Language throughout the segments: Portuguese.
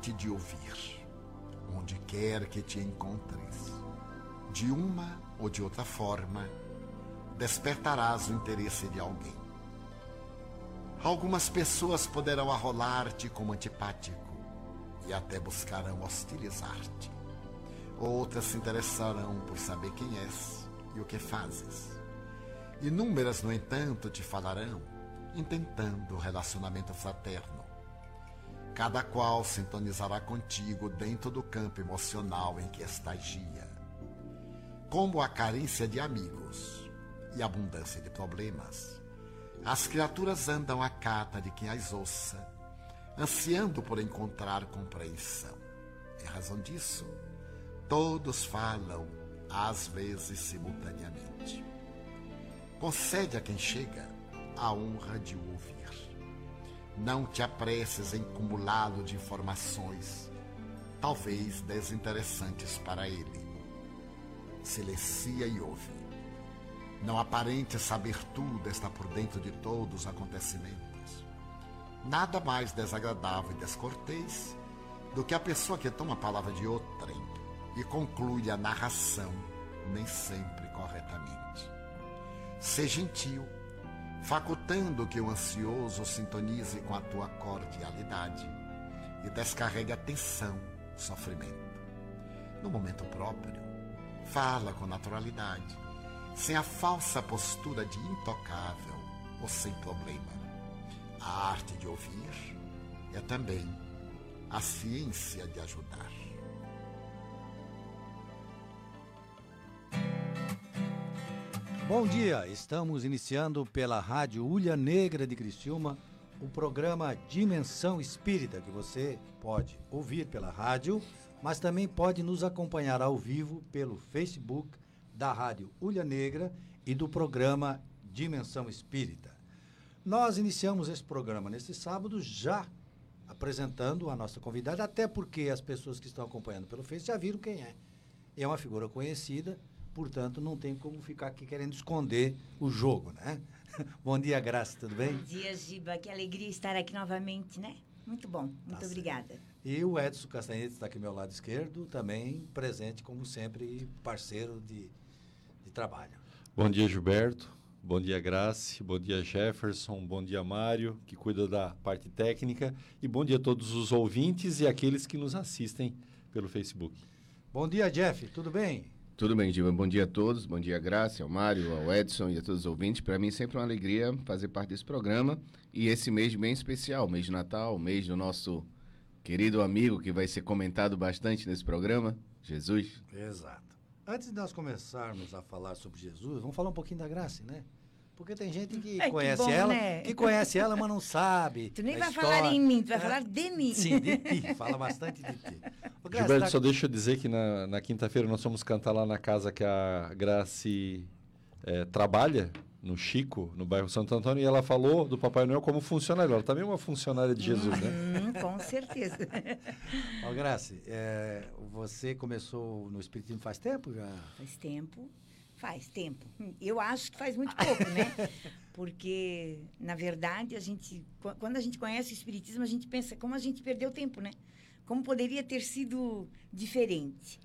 Arte de ouvir, onde quer que te encontres, de uma ou de outra forma, despertarás o interesse de alguém. Algumas pessoas poderão arrolar-te como antipático e até buscarão hostilizar-te. Outras se interessarão por saber quem és e o que fazes. Inúmeras, no entanto, te falarão, intentando relacionamento fraterno. Cada qual sintonizará contigo dentro do campo emocional em que estagia. Como a carência de amigos e abundância de problemas, as criaturas andam à cata de quem as ouça, ansiando por encontrar compreensão. Em razão disso, Todos falam, às vezes simultaneamente. Concede a quem chega a honra de ouvir. Não te apresses em cumulá-lo de informações, talvez desinteressantes para ele. Silencia e ouve. Não aparente saber tudo, está por dentro de todos os acontecimentos. Nada mais desagradável e descortês do que a pessoa que toma a palavra de outrem e conclui a narração, nem sempre corretamente. Ser gentil, facultando que o ansioso sintonize com a tua cordialidade e descarregue a tensão, sofrimento. No momento próprio, fala com naturalidade, sem a falsa postura de intocável ou sem problema. A arte de ouvir é também a ciência de ajudar. Bom dia, estamos iniciando pela Rádio Ulha Negra de Criciúma o programa Dimensão Espírita, que você pode ouvir pela rádio, mas também pode nos acompanhar ao vivo pelo Facebook da Rádio Ulha Negra e do programa Dimensão Espírita. Nós iniciamos esse programa neste sábado já apresentando a nossa convidada, até porque as pessoas que estão acompanhando pelo Facebook já viram quem é. É uma figura conhecida, portanto não tem como ficar aqui querendo esconder o jogo, né? bom dia, Graça, tudo bem? Bom dia, Giba, que alegria estar aqui novamente, né? Muito bom, muito tá obrigada. Certo. E o Edson Castanhete está aqui ao meu lado esquerdo, também presente, como sempre, parceiro de, de trabalho. Bom dia, Gilberto. Bom dia, Grace. Bom dia, Jefferson. Bom dia, Mário, que cuida da parte técnica. E bom dia a todos os ouvintes e aqueles que nos assistem pelo Facebook. Bom dia, Jeff. Tudo bem? Tudo bem, Diva. Bom dia a todos. Bom dia, Graça, ao Mário, ao Edson e a todos os ouvintes. Para mim é sempre uma alegria fazer parte desse programa. E esse mês bem especial, mês de Natal, mês do nosso querido amigo que vai ser comentado bastante nesse programa, Jesus. Exato. Antes de nós começarmos a falar sobre Jesus, vamos falar um pouquinho da Graça, né? Porque tem gente que é, conhece que bom, ela, né? que conhece ela, mas não sabe. Tu nem vai história. falar em mim, tu vai é. falar de mim. Sim, de ti. Fala bastante de ti. Gilberto, tá... só deixa eu dizer que na, na quinta-feira nós vamos cantar lá na casa que a Grace é, trabalha, no Chico, no bairro Santo Antônio, e ela falou do Papai Noel como funcionário. Ela também é uma funcionária de Jesus, né? Hum, com certeza. Ó, Grace, é, você começou no Espiritismo faz tempo já? Faz tempo. Faz tempo. Eu acho que faz muito pouco, né? Porque, na verdade, a gente, quando a gente conhece o Espiritismo, a gente pensa como a gente perdeu tempo, né? Como poderia ter sido diferente.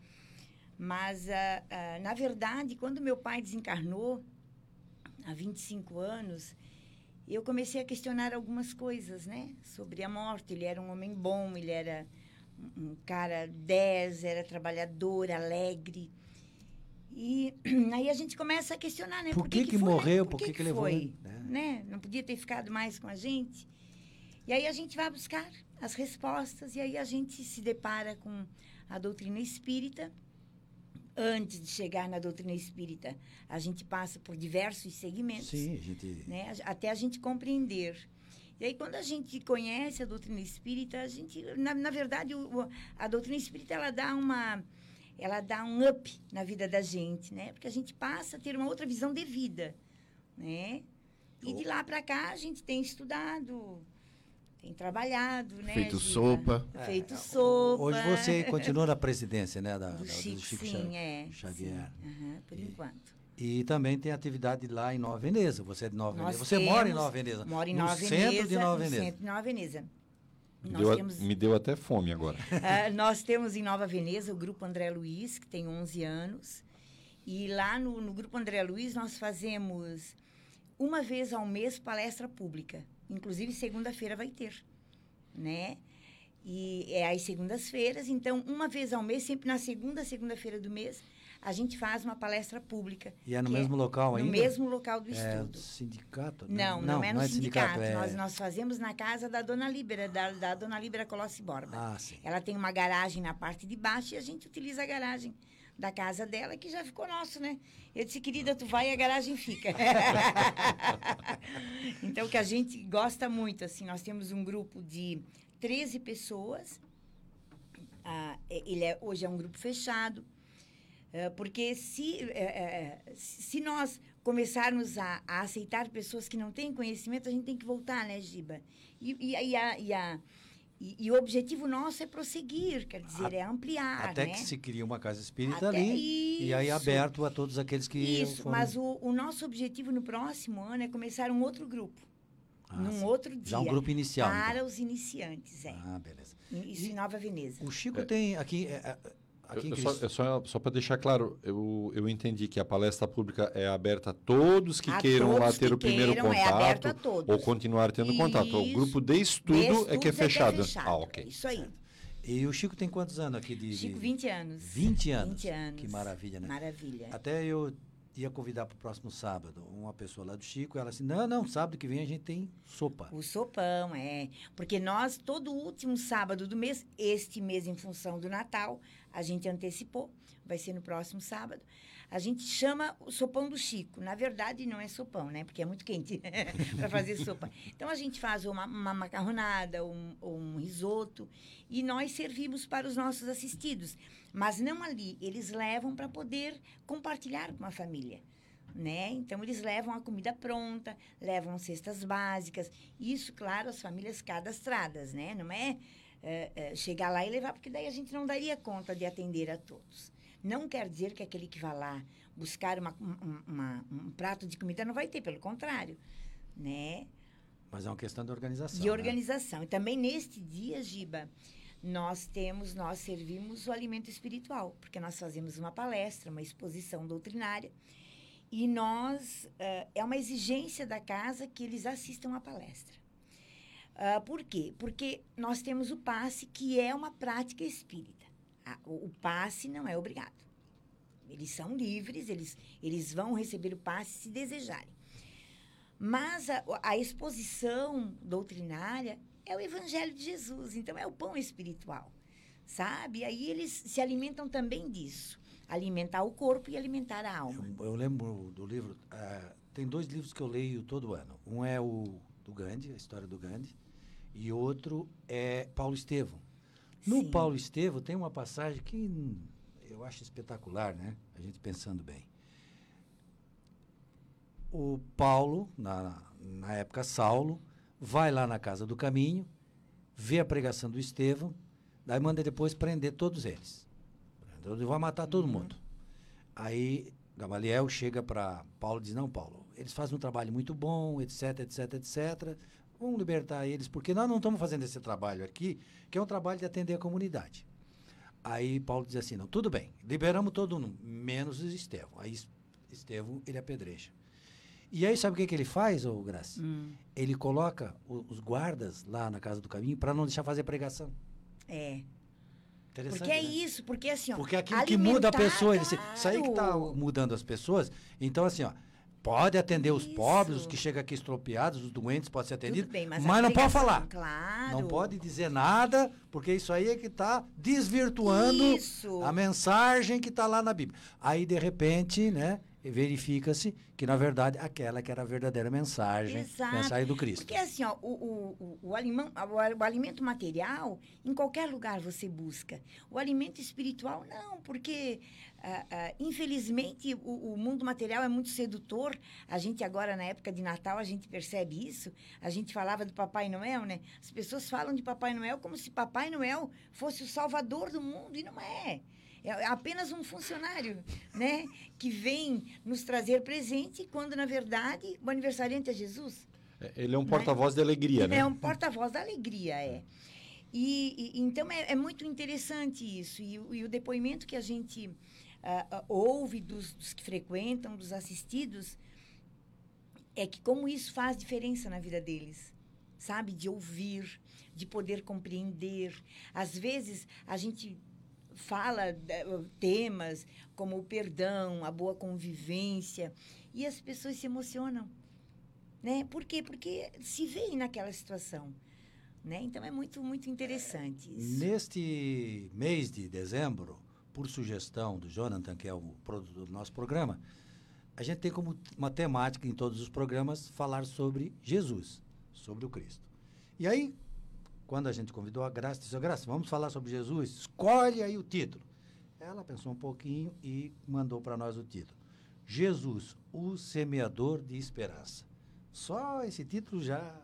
Mas, uh, uh, na verdade, quando meu pai desencarnou, há 25 anos, eu comecei a questionar algumas coisas, né? Sobre a morte. Ele era um homem bom, ele era um cara 10, era trabalhador, alegre. E aí a gente começa a questionar, né? Por, Por que, que, que foi, morreu? Né? Por, que, que, que, levou? Foi, né? né? Não podia ter ficado mais com a gente. E aí a gente vai buscar as respostas e aí a gente se depara com a doutrina espírita. Antes de chegar na doutrina espírita, a gente passa por diversos segmentos. Sim, a gente... Né? Até a gente compreender. E aí, quando a gente conhece a doutrina espírita, a gente, na, na verdade, o, a doutrina espírita, ela dá uma, ela dá um up na vida da gente, né? Porque a gente passa a ter uma outra visão de vida, né? E de lá para cá, a gente tem estudado, tem trabalhado, né? Feito Giba? sopa. Feito sopa. Hoje você continua na presidência, né? Da, da- Do do Chico, Chico sim, Xavier. é. Xavier. sim, aham, por enquanto. E também tem atividade lá em Nova Veneza. Você é de Nova Nós Veneza. Você mora em temos- Nova Veneza. Moro em no Nova centro Veneza. de Nova no Veneza. centro de Nova Veneza. Me deu, temos, me deu até fome agora. ah, nós temos em Nova Veneza o Grupo André Luiz, que tem 11 anos. E lá no, no Grupo André Luiz nós fazemos uma vez ao mês palestra pública. Inclusive, segunda-feira vai ter, né? E é às segundas-feiras. Então, uma vez ao mês, sempre na segunda segunda-feira do mês, a gente faz uma palestra pública. E é no que mesmo local ainda? No mesmo local do É estudo. sindicato? né? Não, não, é no de sindicato. é- Nós, nós fazemos na casa da dona Líbera, da, da dona Líbera Colossi Borba. Ah, sim. Ela tem uma garagem na parte de baixo e a gente utiliza a garagem da casa dela, que já ficou nosso, né? Eu disse, querida, tu vai e a garagem fica. então, que a gente gosta muito, assim, nós temos um grupo de 13 pessoas. Ah, é- ele é, hoje é um grupo fechado. É, porque se, é, é, se nós começarmos a, a aceitar pessoas que não têm conhecimento, a gente tem que voltar, né, Giba? E, e, e a- e a- e- e o objetivo nosso é prosseguir, quer dizer, é ampliar, Até né? que se cria uma casa espírita Até ali. E aí isso. aberto a todos aqueles que. Isso, foram- mas o, o nosso objetivo no próximo ano é começar um outro grupo, Ah, num sim. outro dia. Já um grupo inicial. Para então. os iniciantes, é. Ah, beleza. Isso em Nova Veneza. O Chico tem aqui. é, é, aqui em Eu- só, só, só para deixar claro, eu, eu entendi que a palestra pública é aberta a todos que A queiram lá todos ter que o primeiro queiram, é contato a todos. ou continuar tendo contato. O Isso. grupo de estudo, Estudos é que é fechado. Ah, ok. Isso aí. E o Chico tem quantos anos aqui de. Chico, de- 20 anos. 20 anos. 20 anos. Que maravilha, né? Maravilha. Até eu ia convidar para o próximo sábado uma pessoa lá do Chico. Ela assim: não, não, sábado que vem a gente tem sopa. O sopão, é. Porque nós, todo último sábado do mês, este mês em função do Natal, a gente antecipou, vai ser no próximo sábado. A gente chama o sopão do Chico. Na verdade, não é sopão, né? Porque é muito quente para fazer sopa. Então, a gente faz uma, uma macarronada, um, um risoto, e nós servimos para os nossos assistidos. Mas não ali, eles levam para poder compartilhar com a família. Né? Então, eles levam a comida pronta, levam cestas básicas. Isso, claro, as famílias cadastradas, né? Não é, é, é, chegar lá e levar, porque daí a gente não daria conta de atender a todos. Não quer dizer que aquele que vai lá buscar uma, um- uma- um prato de comida não vai ter, pelo contrário, né? Mas é uma questão de organização. De né? organização. E também neste dia, Giba, nós temos, nós servimos o alimento espiritual, porque nós fazemos uma palestra, uma exposição doutrinária, e nós, eh, é uma exigência da casa que eles assistam à palestra. Ah, por quê? Porque nós temos o passe, que é uma prática espírita. Ah, o, o passe não é obrigado. Eles são livres, eles, eles vão receber o passe se desejarem. Mas a, a exposição doutrinária é o Evangelho de Jesus, então é o pão espiritual, sabe? Aí eles se alimentam também disso, alimentar o corpo e alimentar a alma. Eu, eu lembro do livro. ah, tem dois livros que eu leio todo ano. Um é o do Gandhi, a história do Gandhi, e outro é Paulo Estevam. No Sim. Paulo Estevam tem uma passagem que eu acho espetacular, né? A gente pensando bem. O Paulo, na, na época Saulo, vai lá na casa do caminho, vê a pregação do Estevão, daí manda depois prender todos eles. Ele vai matar todo mundo. Aí Gamaliel chega para Paulo e diz: Não, Paulo, eles fazem um trabalho muito bom, etc, etc, etc. Vamos libertar eles, porque nós não estamos fazendo esse trabalho aqui, que é um trabalho de atender a comunidade. Aí Paulo diz assim: Não, tudo bem, liberamos todo mundo, menos o Estevão. Aí Es- Estevão, ele apedreja. E aí, sabe o que, que ele faz, ô Graça? Hum, Ele coloca o- os guardas lá na casa do caminho para não deixar fazer pregação. é. Interessante. Porque é né? isso, porque assim, ó, Porque aquilo que muda a pessoa, ele, se- isso aí que está claro. mudando as pessoas. Então, assim, ó, pode atender os Isso. pobres, os que chegam aqui estropiados, os doentes podem ser atendidos, bem, mas, mas, não pode falar. Claro. Não pode dizer nada, porque isso aí é que está desvirtuando Isso. a mensagem que está lá na Bíblia. Aí, de repente, né, verifica-se que, na verdade, aquela que era a verdadeira mensagem, Exato. mensagem do Cristo. Porque assim, ó, o, o, o, o, alimão- o o alimento material, em qualquer lugar você busca. O alimento espiritual, não, porque, ah, infelizmente, o, o mundo material é muito sedutor. A gente agora, na época de Natal, a gente percebe isso. A gente falava do Papai Noel, né? As pessoas falam de Papai Noel como se Papai Noel fosse o salvador do mundo, e não é. É apenas um funcionário, né? Que vem nos trazer presente, quando, na verdade, o aniversariante é Jesus. É, Ele é um porta-voz de alegria, né? É um porta-voz da alegria, é. E, e- então é, é muito interessante isso. E, e o depoimento que a gente ah, ouve dos, dos que frequentam, dos assistidos, é que como isso faz diferença na vida deles. Sabe? De ouvir, de poder compreender. Às vezes a gente fala eh, temas como o perdão, a boa convivência, e as pessoas se emocionam né? Por quê? Porque se veem naquela situação, né? Então é muito muito interessante isso. Neste mês de dezembro, por sugestão do Jonathan, que é o produtor do nosso programa, a gente tem como uma temática em todos os programas falar sobre Jesus, sobre o Cristo. E aí, quando a gente convidou a Graça, disse, "Ô, Graça, vamos falar sobre Jesus? Escolhe aí o título. Ela pensou um pouquinho e mandou para nós o título. Jesus, o semeador de esperança. Só esse título já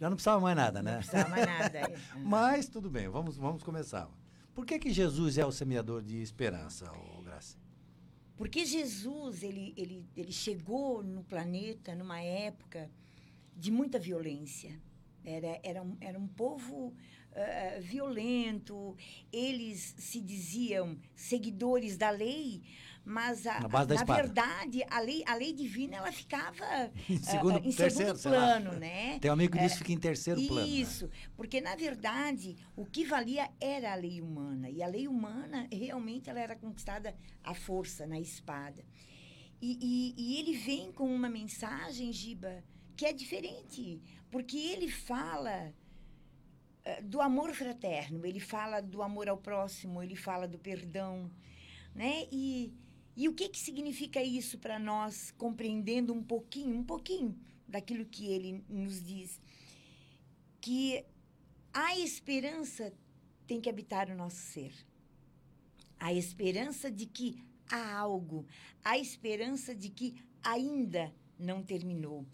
já não precisava mais nada, né? Não precisava mais nada. é. Mas tudo bem, vamos, vamos começar. Por que, que Jesus é o semeador de esperança, ô Graça? Porque Jesus ele, ele, ele chegou no planeta numa época de muita violência. Era, era, um, era um povo ah, violento, eles se diziam seguidores da lei, mas a, Na na verdade a lei, a lei divina ela ficava Em ah, segundo, ah, em terceiro, segundo plano, né? Tem um amigo que diz que fica em terceiro plano. né? Isso, porque na verdade o que valia era a lei humana e a lei humana realmente ela era conquistada à força na espada. E, e- e ele vem com uma mensagem, Giba, que é diferente, porque ele fala eh, do amor fraterno, ele fala do amor ao próximo, ele fala do perdão, né? E, e o que que significa isso para nós, compreendendo um pouquinho, um pouquinho daquilo que ele nos diz? Que a esperança tem que habitar o nosso ser. A esperança de que há algo, a esperança de que ainda não terminou.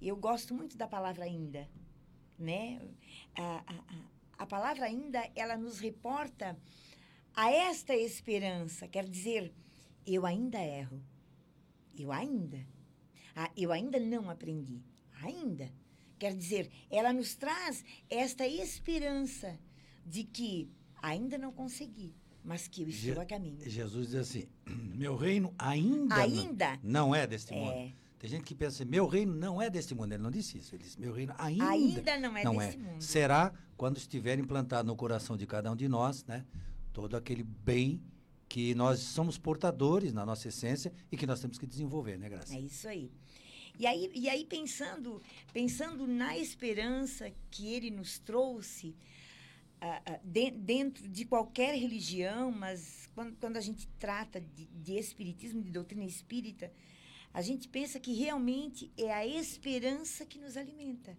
Eu gosto muito da palavra ainda, né? A, a, a- palavra ainda, ela nos reporta a esta esperança, quer dizer, eu ainda erro, eu ainda, Ah, eu ainda não aprendi, ainda. Quer dizer, ela nos traz esta esperança de que ainda não consegui, mas que eu estou Je- a caminho. Jesus diz assim: meu reino ainda, não- Ainda não é deste mundo. é, Tem gente que pensa assim, meu reino não é deste mundo. Ele não disse isso. Ele disse, meu reino ainda, ainda não é não desse é. mundo. Será quando estiver implantado no coração de cada um de nós, né? Todo aquele bem que nós somos portadores na nossa essência e que nós temos que desenvolver, né, Graça? É isso aí. E aí, e aí pensando, pensando na esperança que ele nos trouxe ah, ah, de- dentro de qualquer religião, mas quando, quando a gente trata de, de espiritismo, de doutrina espírita, a gente pensa que realmente é a esperança que nos alimenta.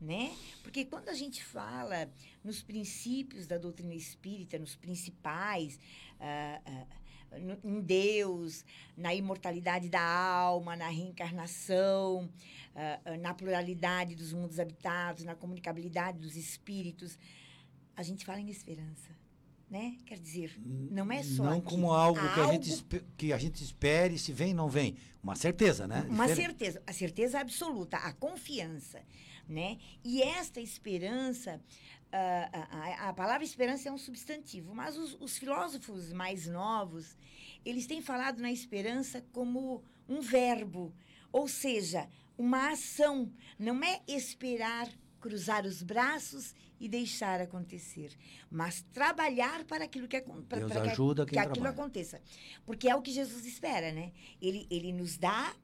Né? Porque quando a gente fala nos princípios da doutrina espírita, nos principais, ah, no- em Deus, na imortalidade da alma, na reencarnação, ah, na pluralidade dos mundos habitados, na comunicabilidade dos espíritos, a gente fala em esperança. Né? Quer dizer, não é só. Não aqui. como algo, que, a gente, Algo que a gente espere se vem não vem. Uma certeza, né? Uma Diferente. certeza, a certeza absoluta, a confiança, né? E esta esperança, a, a- a palavra esperança é um substantivo, mas os, os filósofos mais novos, eles têm falado na esperança como um verbo, ou seja, uma ação. Não é esperar, cruzar os braços e deixar acontecer, mas trabalhar para aquilo que, para, Deus para que- ajuda quem que aquilo aconteça. Porque é o que Jesus espera, né? Ele, ele nos dá,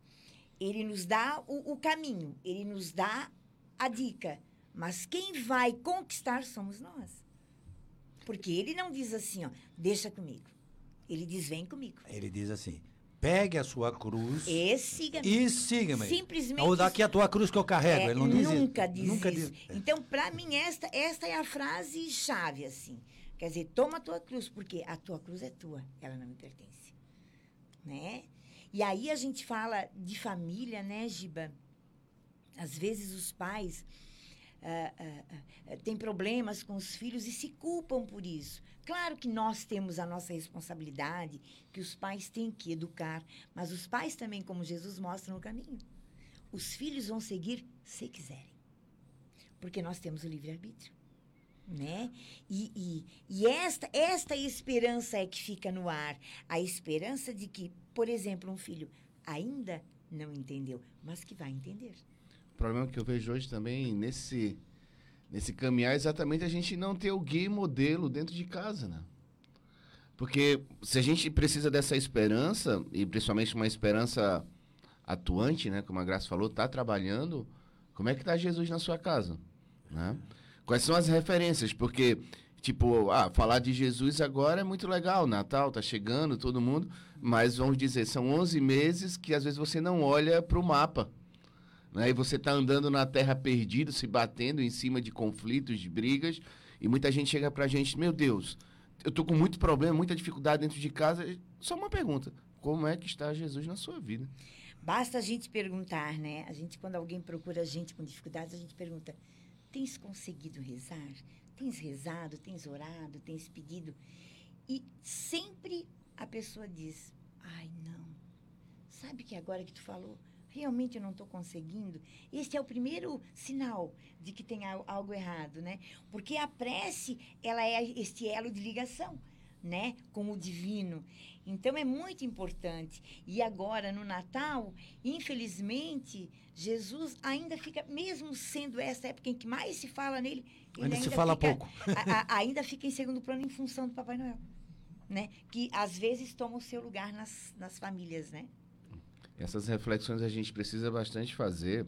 ele nos dá o, o caminho, ele nos dá a dica. Mas quem vai conquistar somos nós. Porque ele não diz assim, ó, deixa comigo. Ele diz, vem comigo. Ele diz assim: pegue a sua cruz E siga e siga-me. Simplesmente Ou daqui a tua cruz que eu carrego. É, Ele não diz nunca isso. diz nunca isso. diz. É. Então, para mim, esta, esta é a frase chave, assim. Quer dizer, toma a tua cruz, porque a tua cruz é tua, ela não me pertence. Né? E aí a gente fala de família, né, Giba? Às vezes os pais ah, ah, ah, têm problemas com os filhos e se culpam por isso. Claro que nós temos a nossa responsabilidade, que os pais têm que educar, mas os pais também, como Jesus mostra no caminho. Os filhos vão seguir se quiserem. Porque nós temos o livre-arbítrio. Né? E, e, e esta, esta esperança é que fica no ar. A esperança de que, por exemplo, um filho ainda não entendeu, mas que vai entender. O problema que eu vejo hoje também nesse, nesse caminhar é exatamente a gente não ter o guia modelo dentro de casa, né? Porque se a gente precisa dessa esperança, e principalmente uma esperança atuante, né? Como a Graça falou, tá trabalhando, como é que tá Jesus na sua casa? Né? Quais são as referências? Porque, tipo, ah, falar de Jesus agora é muito legal, Natal tá chegando, todo mundo, mas vamos dizer, são 11 meses que às vezes você não olha para o mapa. Né? E você está andando na terra perdido, se batendo em cima de conflitos, de brigas, e muita gente chega pra gente, meu Deus, eu tô com muito problema, muita dificuldade dentro de casa. Só uma pergunta: como é que está Jesus na sua vida? Basta a gente perguntar, né? A gente, quando alguém procura a gente com dificuldades, a gente pergunta: tens conseguido rezar? Tens rezado? Tens orado? Tens pedido? E sempre a pessoa diz: ai, não. Sabe que agora que tu falou, realmente eu não estou conseguindo? Esse é o primeiro sinal de que tem al- algo errado, né? Porque a prece, ela é este elo de ligação, né? Com o divino. Então é muito importante. E agora, no Natal, infelizmente, Jesus ainda fica, mesmo sendo essa época em que mais se fala nele, ele Ainda se fala fica- pouco. a- a- ainda fica em segundo plano em função do Papai Noel. Né? Que às vezes toma o seu lugar nas, nas famílias, né? Essas reflexões a gente precisa bastante fazer,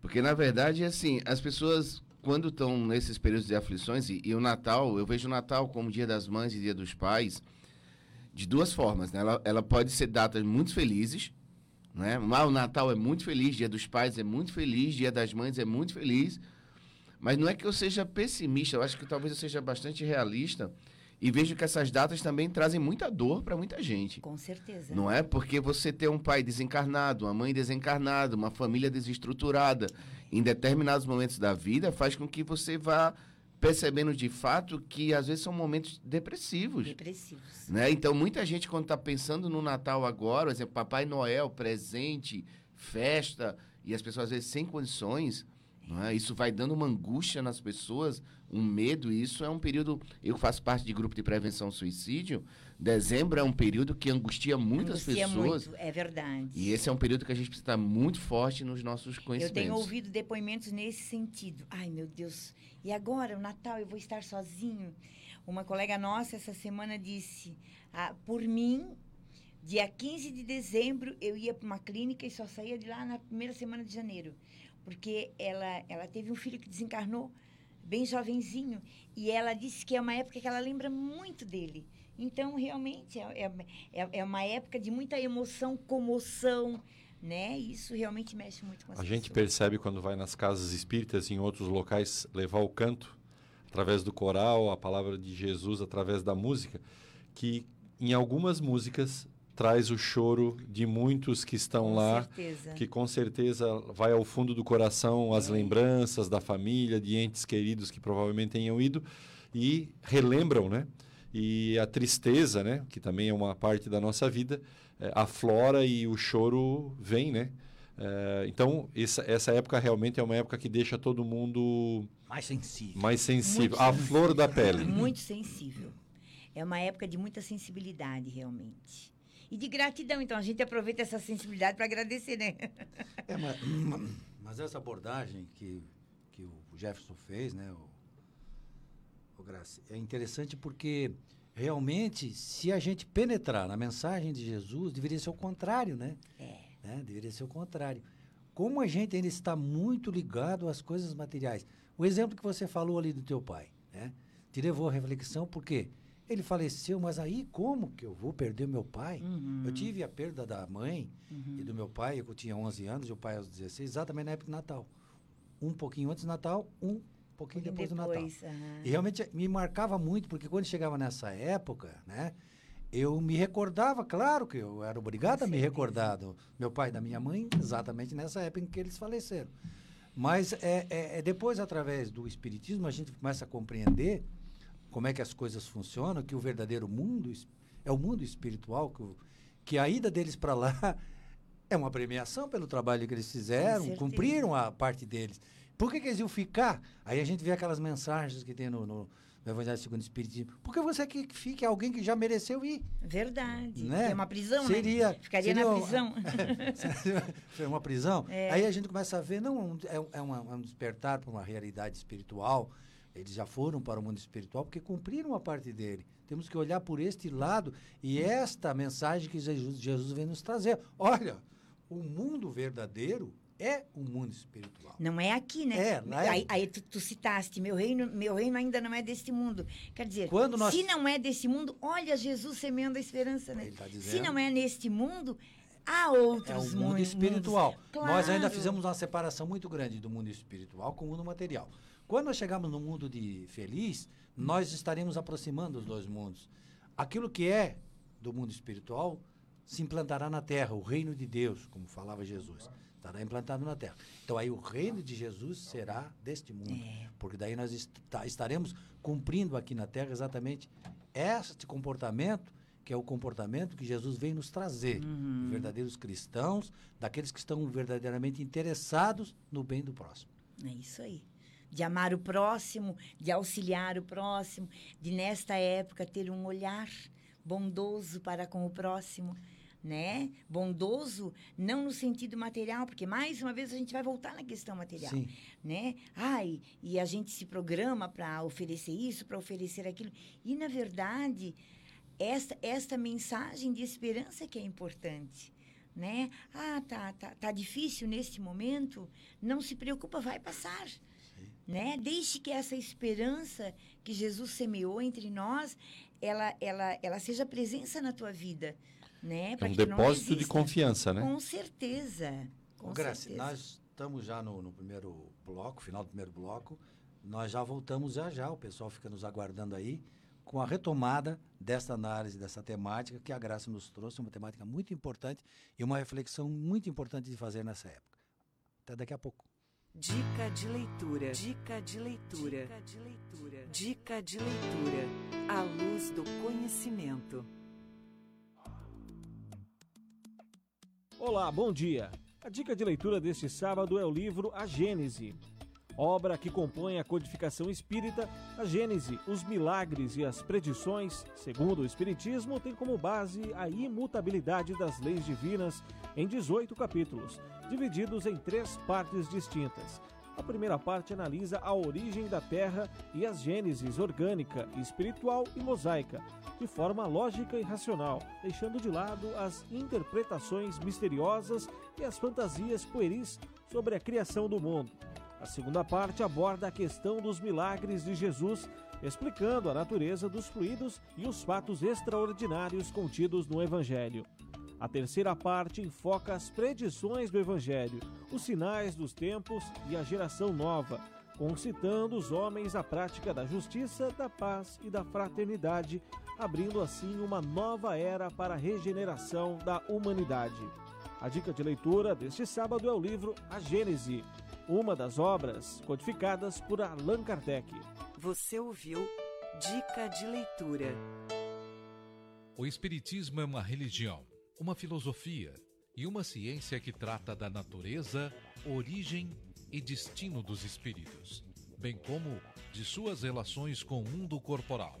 porque na verdade, assim, as pessoas quando estão nesses períodos de aflições e, e o Natal, eu vejo o Natal como Dia das Mães e Dia dos Pais de duas formas, né? Ela, ela pode ser datas muito felizes, né? Ah, o Natal é muito feliz, Dia dos Pais é muito feliz, Dia das Mães é muito feliz, mas não é que eu seja pessimista, eu acho que talvez eu seja bastante realista e vejo que essas datas também trazem muita dor para muita gente. Com certeza. Não é porque você ter um pai desencarnado, uma mãe desencarnada, uma família desestruturada em determinados momentos da vida faz com que você vá percebendo de fato que às vezes são momentos depressivos. Depressivos. Né? Então, muita gente, quando está pensando no Natal agora, por exemplo, Papai Noel, presente, festa, e as pessoas às vezes sem condições, é? isso vai dando uma angústia nas pessoas, um medo, e isso é um período. Eu faço parte de grupo de prevenção ao suicídio. Dezembro é um período que angustia muitas Angustia pessoas. muito, é verdade. E esse é um período que a gente precisa estar muito forte nos nossos Eu conhecimentos. tenho ouvido depoimentos nesse sentido. Ai, meu Deus, e agora, o Natal, eu vou estar sozinho? Uma colega nossa essa semana disse: ah, por mim, dia 15 de dezembro, eu ia para uma clínica e só saía de lá na primeira semana de janeiro. Porque ela, ela teve um filho que desencarnou, bem jovenzinho, e ela disse que é uma época que ela lembra muito dele. Então, realmente, é, é, é- é uma época de muita emoção, comoção, né? Isso realmente mexe muito com as A gente pessoas. percebe quando vai nas casas espíritas em outros locais levar o canto, através do coral, a palavra de Jesus, através da música, que em algumas músicas traz o choro de muitos que estão Com lá, certeza. que com certeza vai ao fundo do coração as É. lembranças da família, de entes queridos que provavelmente tenham ido e relembram, né? E a tristeza, né, que também é uma parte da nossa vida, eh, aflora e o choro vem, né? Eh, então, essa, essa época realmente é uma época que deixa todo mundo Mais sensível. mais sensível, Muito a sensível. flor da pele. Muito sensível. É uma época de muita sensibilidade, realmente. E de gratidão. Então, a gente aproveita essa sensibilidade para agradecer, né? É, mas, mas essa abordagem que, que o Jefferson fez, né, o, o Graci, é interessante porque realmente, se a gente penetrar na mensagem de Jesus, deveria ser o contrário, né? É. né? Deveria ser o contrário. Como a gente ainda está muito ligado às coisas materiais. O exemplo que você falou ali do teu pai, né? Te levou à reflexão porque Ele faleceu, mas aí como que eu vou perder meu pai? Uhum. Eu tive a perda da mãe e do meu pai, eu tinha 11 anos e o pai aos 16, exatamente na época do Natal. Um pouquinho antes do Natal, um pouquinho depois, do Natal. aham. E realmente me marcava muito, porque quando chegava nessa época, né? Eu me recordava, claro que eu era obrigado a me recordar do meu pai e da minha mãe, exatamente nessa época em que eles faleceram. Mas é, é- é depois, através do Espiritismo, a gente começa a compreender como é que as coisas funcionam, que o verdadeiro mundo é o mundo espiritual, que, o- que a ida deles para lá é uma premiação pelo trabalho que eles fizeram, cumpriram a parte deles. Por que, que eles iam ficar? Aí a gente vê aquelas mensagens que tem no, no, no Evangelho segundo o Espiritismo. Por que você quer que fique alguém que já mereceu ir? Verdade. Né? É uma prisão, Seria- né? Ficaria seria na prisão. Foi uma prisão. É. Aí a gente começa a ver, não, é, é uma- um despertar para uma realidade espiritual. Eles já foram para o mundo espiritual porque cumpriram a parte dele. Temos que olhar por este lado e esta mensagem que Jesus, Jesus vem nos trazer. Olha, o mundo verdadeiro é o mundo espiritual. Não é aqui, né? É, lá é- Aí, aí tu, tu citaste, meu reino, meu reino ainda não é deste mundo. Quer dizer, Quando nós- se não é desse mundo, olha Jesus semeando a esperança, né? Ele tá se dizendo. não é neste mundo, há outros É o mun- mundo espiritual. mundos. Nós ainda Claro. fizemos uma separação muito grande do mundo espiritual com o mundo material. Quando nós chegamos no mundo de feliz, nós estaremos aproximando os dois mundos. Aquilo que é do mundo espiritual se implantará na terra, o reino de Deus, como falava Jesus. Estará implantado na terra. Então aí o reino de Jesus será deste mundo. É. Porque daí nós esta- estaremos cumprindo aqui na terra exatamente este comportamento, que é o comportamento que Jesus vem nos trazer. Uhum. de Verdadeiros cristãos, daqueles que estão verdadeiramente interessados no bem do próximo. É isso aí. De amar o próximo, de auxiliar o próximo, de nesta época ter um olhar bondoso para com o próximo, né? Bondoso não no sentido material, porque mais uma vez a gente vai voltar na questão material, Sim. né? Ai, e a gente se programa para oferecer isso, para oferecer aquilo. E na verdade, esta esta mensagem de esperança que é importante, né? Ah, tá, tá, tá difícil neste momento, não se preocupa, vai passar. Né? Deixe que essa esperança que Jesus semeou entre nós, ela, ela, ela seja presença na tua vida, né? É um depósito de confiança, né? Com certeza. Com Graça, certeza. nós estamos já no, no primeiro bloco, final do primeiro bloco. Nós já voltamos já já, o pessoal fica nos aguardando aí com a retomada desta análise, dessa temática que a Graça nos trouxe, uma temática muito importante e uma reflexão muito importante de fazer nessa época. Até daqui a pouco. Dica de leitura. Dica de leitura. Dica de leitura. Dica de leitura. À luz do conhecimento. Olá, bom dia. A dica de leitura deste sábado é o livro A Gênese. Obra que compõe a codificação espírita, a Gênese, os milagres e as predições, segundo o Espiritismo, tem como base a imutabilidade das leis divinas em 18 capítulos, divididos em três partes distintas. A primeira parte analisa a origem da Terra e as gêneses orgânica, espiritual e mosaica, de forma lógica e racional, deixando de lado as interpretações misteriosas e as fantasias pueris sobre a criação do mundo. A segunda parte aborda a questão dos milagres de Jesus, explicando a natureza dos fluidos e os fatos extraordinários contidos no Evangelho. A terceira parte enfoca as predições do Evangelho, os sinais dos tempos e a geração nova, concitando os homens à prática da justiça, da paz e da fraternidade, abrindo assim uma nova era para a regeneração da humanidade. A dica de leitura deste sábado é o livro A Gênese, uma das obras codificadas por Allan Kardec. Você ouviu Dica de leitura. O Espiritismo é uma religião, uma filosofia e uma ciência que trata da natureza, origem e destino dos espíritos, bem como de suas relações com o mundo corporal.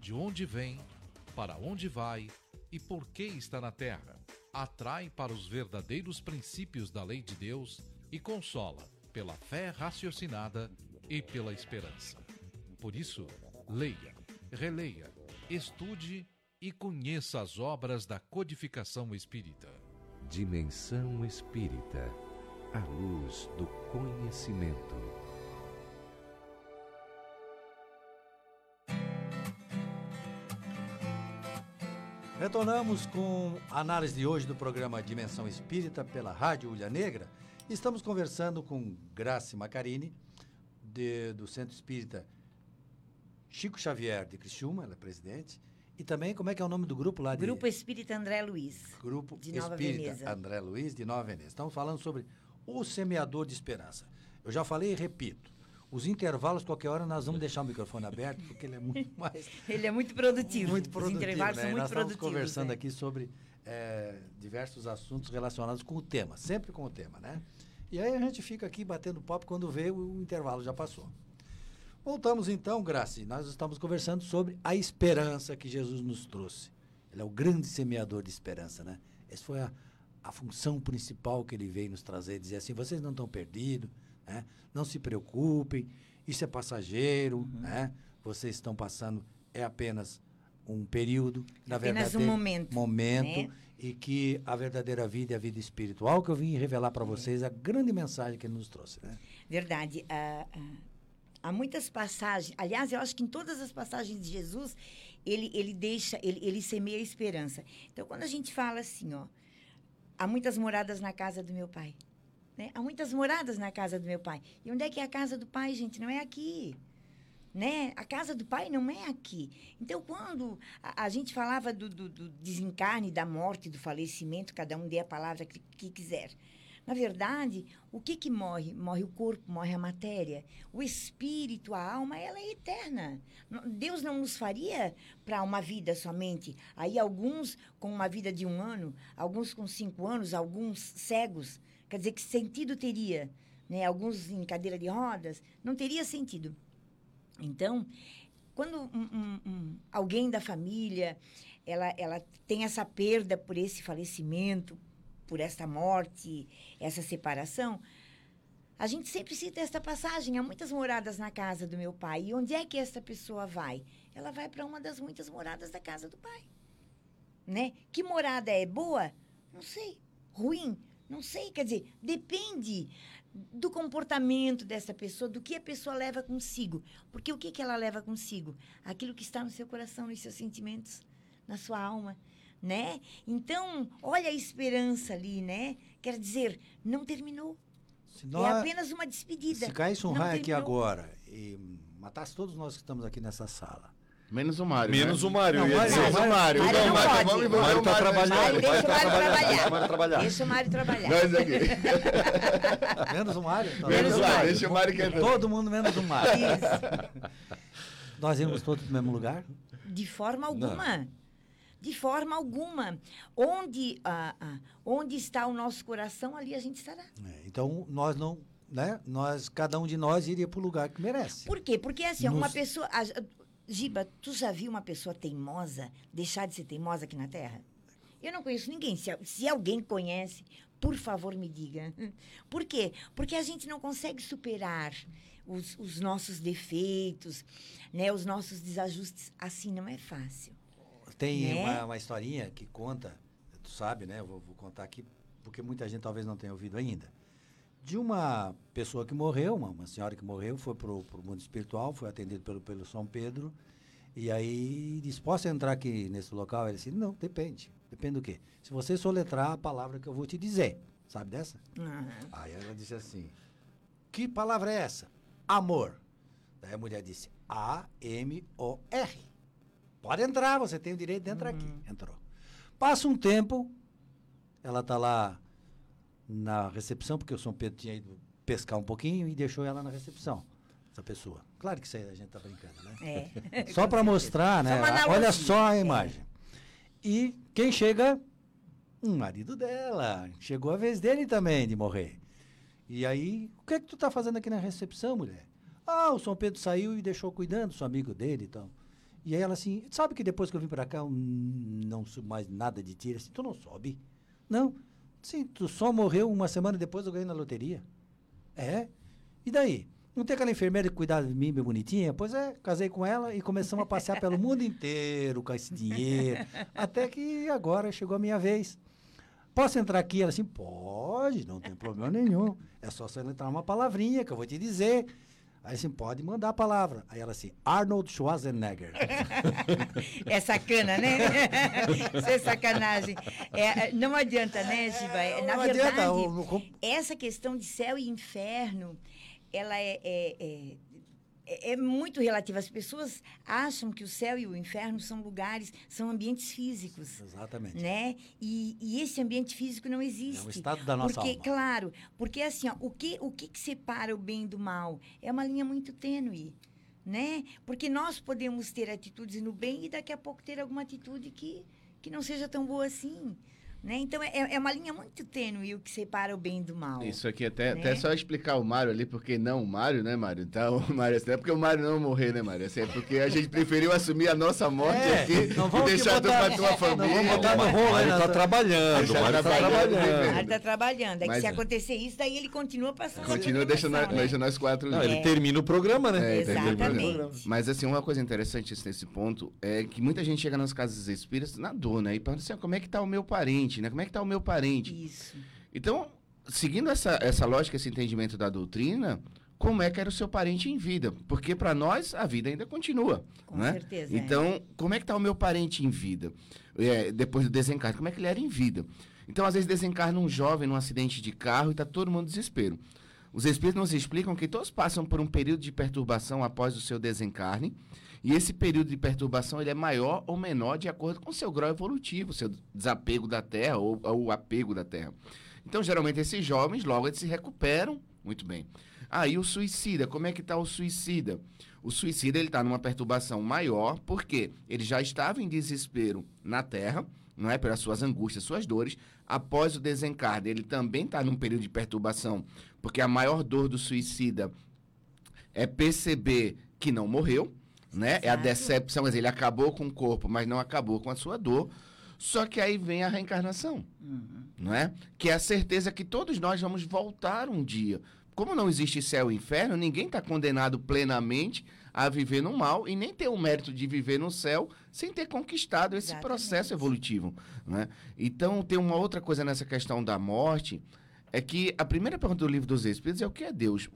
de onde vem, para onde vai e por que está na Terra, atrai para os verdadeiros princípios da lei de Deus e consola pela fé raciocinada e pela esperança. Por isso, leia, releia, estude e conheça as obras da codificação espírita. Dimensão Espírita a luz do conhecimento. Retornamos com a análise de hoje do programa Dimensão Espírita pela Rádio Ulha Negra. Estamos conversando com Grace Macarini, de, do Centro Espírita Chico Xavier de Criciúma, ela é presidente. E também, como é que é o nome do grupo lá? De... Grupo Espírita André Luiz. Grupo de Nova Espírita Veneza. André Luiz de Nova Veneza. Estamos falando sobre o semeador de esperança. Eu já falei e repito. Os intervalos, qualquer hora, nós vamos deixar o microfone aberto, porque ele é muito mais. Ele é muito produtivo. muito Os produtivo. intervalos né? são muito nós estamos produtivos. conversando né? aqui sobre é, diversos assuntos relacionados com o tema, sempre com o tema, né? E aí a gente fica aqui batendo papo quando vê o intervalo já passou. Voltamos então, Graci. Nós estamos conversando sobre a esperança que Jesus nos trouxe. Ele é o grande semeador de esperança, né? Essa foi a, a função principal que ele veio nos trazer, dizer assim, vocês não estão perdidos, né? Não se preocupem, isso é passageiro, Uhum. né? Vocês estão passando é apenas um período, na Apenas verdade, um momento, momento né? e que a verdadeira vida é a vida espiritual que eu vim revelar para vocês a grande mensagem que ele nos trouxe, né? Verdade. Ah, ah, há muitas passagens. Aliás, eu acho que em todas as passagens de Jesus, ele, ele deixa, ele, ele semeia a esperança. Então, quando a gente fala assim, ó, há muitas moradas na casa do meu pai. Né? Há muitas moradas na casa do meu pai. E onde é que é a casa do pai, gente? Não é aqui. Né? A casa do pai não é aqui. Então, quando a, a gente falava do, do, do desencarne, da morte, do falecimento, cada um dê a palavra que, que quiser. Na verdade, o que que morre? Morre o corpo, morre a matéria. O espírito, a alma, ela é eterna. Deus não nos faria para uma vida somente. Aí alguns com uma vida de um ano, alguns com cinco anos, alguns cegos. Quer dizer, que sentido teria? Né? Alguns em cadeira de rodas. Não teria sentido. Então, quando um- um- um- alguém da família ela, ela tem essa perda por esse falecimento, por esta morte, essa separação, a gente sempre cita esta passagem. Há muitas moradas na casa do meu pai. E onde é que esta pessoa vai? Ela vai para uma das muitas moradas da casa do pai. Né? Que morada é boa? Não sei. Ruim? Não sei. Quer dizer, depende do comportamento dessa pessoa, do que a pessoa leva consigo. Porque o que, que ela leva consigo? Aquilo que está no seu coração, nos seus sentimentos, na sua alma, né? Então, olha a esperança ali, né? Quer dizer, não terminou. Se, É nós, apenas uma despedida. se caísse um raio aqui agora e matasse todos nós que estamos aqui nessa sala. Menos o Mário. Menos né? o Mário, Não, ia Mário- dizer. Menos o Mário. Mário Não, não Mário, pode. vamos. Mário tá trabalhando. Mário, vai deixa o Mário trabalhar, trabalhar. deixa o Mário trabalhar. Deixa o Mário trabalhar. Nós aqui. Menos o Mário? Tá Menos vendo? o Mário. Deixa o Mário que Todo mundo menos o Mário. Isso. Nós íamos todos no mesmo lugar? De forma alguma. De forma alguma. Onde, ah, ah, onde está o nosso coração, ali a gente estará. É, então, nós não, né? Nós, cada um de nós iria para o lugar que merece. Por quê? Porque assim, ó, uma Nos- pessoa. Giba, tu já viu uma pessoa teimosa deixar de ser teimosa aqui na Terra? Eu não conheço ninguém. Se, se alguém conhece, por favor, me diga. Por quê? Porque a gente não consegue superar os, os nossos defeitos, né, os nossos desajustes. Assim não é fácil. Tem Né? uma, uma historinha que conta, tu sabe, né? Eu Vou, vou contar aqui, porque muita gente talvez não tenha ouvido ainda. De uma pessoa que morreu, uma, uma senhora que morreu, foi para o mundo espiritual, foi atendido pelo, pelo São Pedro. E aí disse, posso entrar aqui nesse local? Ele disse, não, depende. Depende do quê? Se você soletrar a palavra que eu vou te dizer. Sabe dessa? Aham. Aí ela disse assim: Que palavra é essa? Amor. Daí a mulher disse: A-M-O-R. Pode entrar, você tem o direito de entrar aqui. Entrou. Passa um tempo, ela está lá na recepção, porque o São Pedro tinha ido pescar um pouquinho e deixou ela na recepção, essa pessoa. Claro que isso aí a gente está brincando, né? É. Só para mostrar, né? Só Olha só a imagem. E quem chega? Um marido dela. Chegou a vez dele também de morrer. E aí, o que é que tu tá fazendo aqui na recepção, mulher? Ah, o São Pedro saiu e deixou cuidando, sou amigo dele e tal. E aí ela assim, sabe que depois que eu vim pra cá, eu não sou mais nada de tiro. Assim, tu não sobe? Não. Sim, tu só morreu uma semana depois eu ganhei na loteria. É? E daí? Não tem aquela enfermeira que cuidava de mim, bem bonitinha? Pois é, casei com ela e começamos a passear pelo mundo inteiro com esse dinheiro. Até que agora chegou a minha vez. Posso entrar aqui? Ela assim, pode, não tem problema nenhum. É só você entrar uma palavrinha que eu vou te dizer. Aí assim, pode mandar a palavra. Aí ela assim, Arnold Schwarzenegger. É sacana, né? Isso é sacanagem. É, não adianta, né, Giba? É, Na Não verdade, adianta, essa questão de céu e inferno, ela é, é, é- é- muito relativa. As pessoas acham que o céu e o inferno são lugares, são ambientes físicos. Exatamente. Né? E, e esse ambiente físico não existe. É o estado da nossa porque, alma. Claro, porque assim, ó, o, que, o que, que separa o bem do mal? É uma linha muito tênue. Né? Porque nós podemos ter atitudes no bem e daqui a pouco ter alguma atitude que, que não seja tão boa assim. Né? Então, é, é uma linha muito tênue o que separa o bem do mal. Isso aqui até, Né? até só explicar o Mário ali, porque não o Mário, né, Mário? Então, o Mário, assim, não é porque o Mário não morrer, né, Mário? Assim, é porque a gente preferiu assumir a nossa morte É, aqui não e vamos deixar aqui tu botar- pra tua não família. vamos botar no O rolo Mário nessa- tá trabalhando, o Deixa Mário tá trabalhando, vivendo. Ele está trabalhando. É que Mas se é. acontecer isso, daí ele continua passando. Continua deixando deixa nós quatro Não, ele termina o programa, né? É, termina o programa. Exatamente. Mas assim, uma coisa interessante nesse ponto é que muita gente chega nas casas espíritas na dor, né? E pergunta assim, ah, como é que tá o meu parente, né? Como é que tá o meu parente? Isso. Então, seguindo essa, essa lógica, esse entendimento da doutrina, como é que era o seu parente em vida? Porque para nós a vida ainda continua, Com né? certeza, é. Então, como é que tá o meu parente em vida? É, depois do desencarne, como é que ele era em vida? Então, às vezes desencarna um jovem num acidente de carro e tá todo mundo em desespero. Os espíritos nos explicam que todos passam por um período de perturbação após o seu desencarne, e esse período de perturbação ele é maior ou menor de acordo com seu grau evolutivo, seu desapego da Terra ou, ou o apego da Terra. Então, geralmente, esses jovens logo eles se recuperam muito bem. Aí o suicida, como é que está o suicida? O suicida ele está numa perturbação maior, porque ele já estava em desespero na Terra, não é pelas suas angústias, suas dores. Após o desencarne, ele também está num período de perturbação, porque a maior dor do suicida é perceber que não morreu, né? É a Exato. decepção, ele acabou com o corpo, mas não acabou com a sua dor. Só que aí vem a reencarnação, não é? Que é a certeza que todos nós vamos voltar um dia. Como não existe céu e inferno, ninguém está condenado plenamente a viver no mal e nem ter o mérito de viver no céu sem ter conquistado esse Exatamente. processo evolutivo. Né? Então, tem uma outra coisa nessa questão da morte, é que a primeira pergunta do livro dos Espíritos é o que é Deus?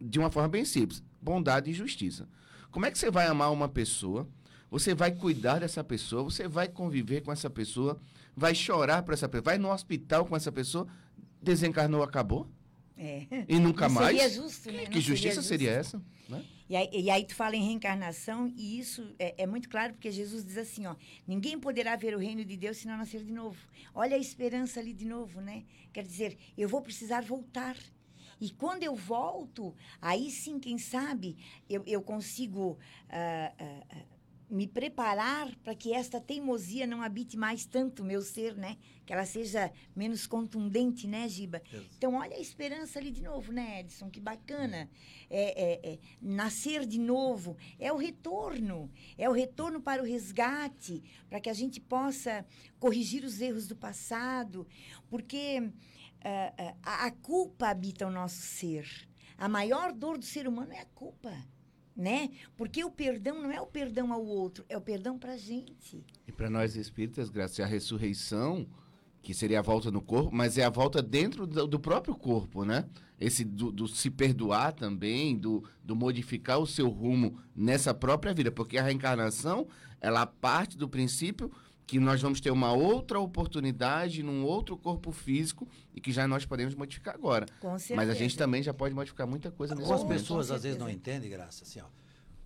De uma forma bem simples, bondade e justiça. Como é que você vai amar uma pessoa? Você vai cuidar dessa pessoa, você vai conviver com essa pessoa, vai chorar para essa pessoa, vai no hospital com essa pessoa, desencarnou, acabou? É. E nunca Não mais? seria justo, né? Que Não justiça justo. seria essa? Né? E aí, e aí tu fala em reencarnação, e isso é, é muito claro, porque Jesus diz assim, ó, ninguém poderá ver o reino de Deus se não nascer de novo. Olha a esperança ali de novo, né? Quer dizer, eu vou precisar voltar. E quando eu volto, aí sim, quem sabe, eu, eu consigo ah, ah, me preparar para que esta teimosia não habite mais tanto o meu ser, né? Que ela seja menos contundente, né, Giba? Então, olha a esperança ali de novo, né, Edson? Que bacana. É, é- é nascer de novo. É o retorno. É o retorno para o resgate, para que a gente possa corrigir os erros do passado. Porque ah, a, a culpa habita o nosso ser. A maior dor do ser humano é a culpa. Né? Porque o perdão não é o perdão ao outro, é o perdão para a gente. E para nós espíritas, graças à ressurreição, que seria a volta no corpo, mas é a volta dentro do, do próprio corpo, né? Esse do, do se perdoar também, do, do modificar o seu rumo nessa própria vida, porque a reencarnação, ela parte do princípio que nós vamos ter uma outra oportunidade num outro corpo físico e que já nós podemos modificar agora. Com certeza. Mas a gente também já pode modificar muita coisa nesse Algumas momento. pessoas às vezes não entendem, graça, assim, ó.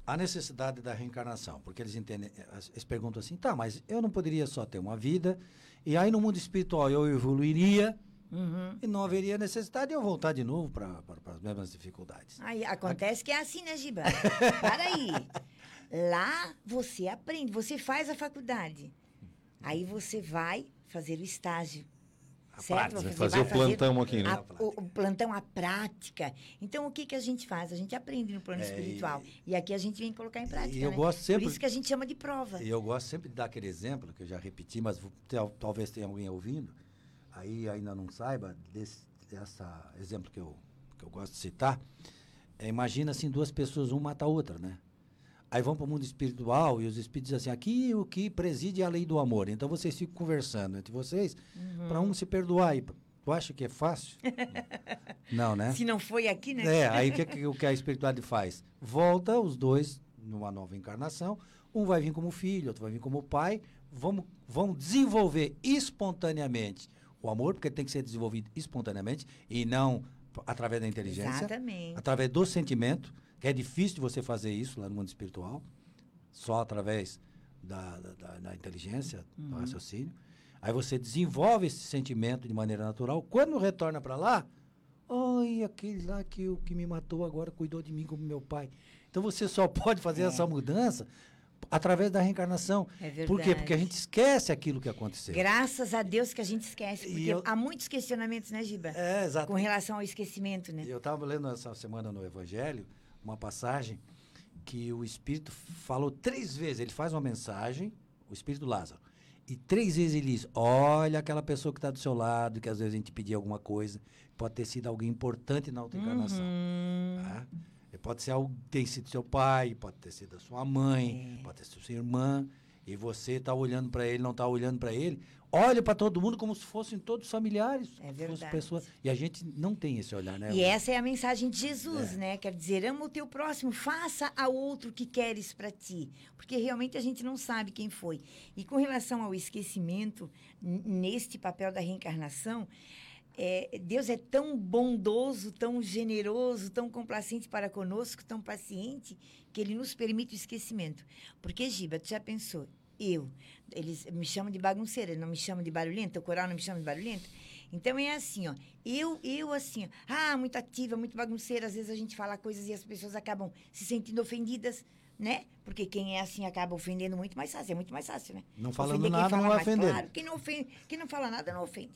A necessidade da reencarnação, porque eles entendem, eles perguntam assim, tá, mas eu não poderia só ter uma vida, e aí no mundo espiritual eu evoluiria, Uhum. e não haveria necessidade de eu voltar de novo para as mesmas dificuldades. Aí, acontece que é assim, né, Giba? Para aí. Lá você aprende, você faz a faculdade. Aí você vai fazer o estágio. certo? prática. Vou Fazer o plantão aqui, né? a- o, o plantão, a prática. Então, o que, que a gente faz? A gente aprende no plano É, espiritual. E aqui a gente vem colocar em prática. E eu né? gosto sempre- Por isso que a gente chama de prova. E eu gosto sempre de dar aquele exemplo, que eu já repeti, mas talvez tenha alguém ouvindo, aí ainda não saiba, desse exemplo que eu, que eu gosto de citar. É, imagina assim, duas pessoas, uma mata a outra, né? Aí vão para o mundo espiritual e os espíritos dizem assim, aqui o que preside é a lei do amor. Então vocês ficam conversando entre vocês para um se perdoar. E tu acha que é fácil? não, né? Se não foi aqui, né? É, aí o que, que, o que a espiritualidade faz? Volta os dois numa nova encarnação, um vai vir como filho, outro vai vir como pai, vamos, vão desenvolver espontaneamente o amor, porque tem que ser desenvolvido espontaneamente e não através da inteligência, Exatamente. através do sentimento, que é difícil de você fazer isso lá no mundo espiritual, só através da, da, da- inteligência, do raciocínio. Aí você desenvolve esse sentimento de maneira natural. Quando retorna para lá, Ai, aquele lá que, o que me matou agora cuidou de mim como meu pai. Então você só pode fazer essa mudança através da reencarnação. É Por quê? verdade. Porque a gente esquece aquilo que aconteceu. Graças a Deus que a gente esquece. Porque eu- há muitos questionamentos, né, Giba? É, exato. Com relação ao esquecimento, né? Eu estava lendo essa semana no Evangelho uma passagem que o Espírito falou três vezes. Ele faz uma mensagem, o Espírito Lázaro, e três vezes ele diz: Olha aquela pessoa que está do seu lado, que às vezes a gente pedir alguma coisa, pode ter sido alguém importante na outra encarnação. Uhum. tá? Pode ser algo ter sido seu pai, pode ter sido a sua mãe, É. pode ter sido sua irmã, e você está olhando para ele, não está olhando para ele. Olha para todo mundo como se fossem todos familiares, É verdade. pessoas. E a gente não tem esse olhar, né? E essa é a mensagem de Jesus, né? Quer dizer, ama o teu próximo, faça ao outro o que queres para ti. Porque realmente a gente não sabe quem foi. E com relação ao esquecimento, neste papel da reencarnação, é, Deus é tão bondoso, tão generoso, tão complacente para conosco, tão paciente, que ele nos permite o esquecimento. Porque, Giba, tu já pensou? Eu, eles me chamam de bagunceira, não me chamam de barulhenta, o coral não me chama de barulhenta. Então é assim, ó. Eu, eu assim, ó, ah, muito ativa, muito bagunceira. Às vezes a gente fala coisas e as pessoas acabam se sentindo ofendidas, né? Porque quem é assim acaba ofendendo muito mais fácil, é muito mais fácil, né? Não falando Ofender nada, fala não vai mais, ofender. Claro, quem não, ofende, quem não fala nada não ofende.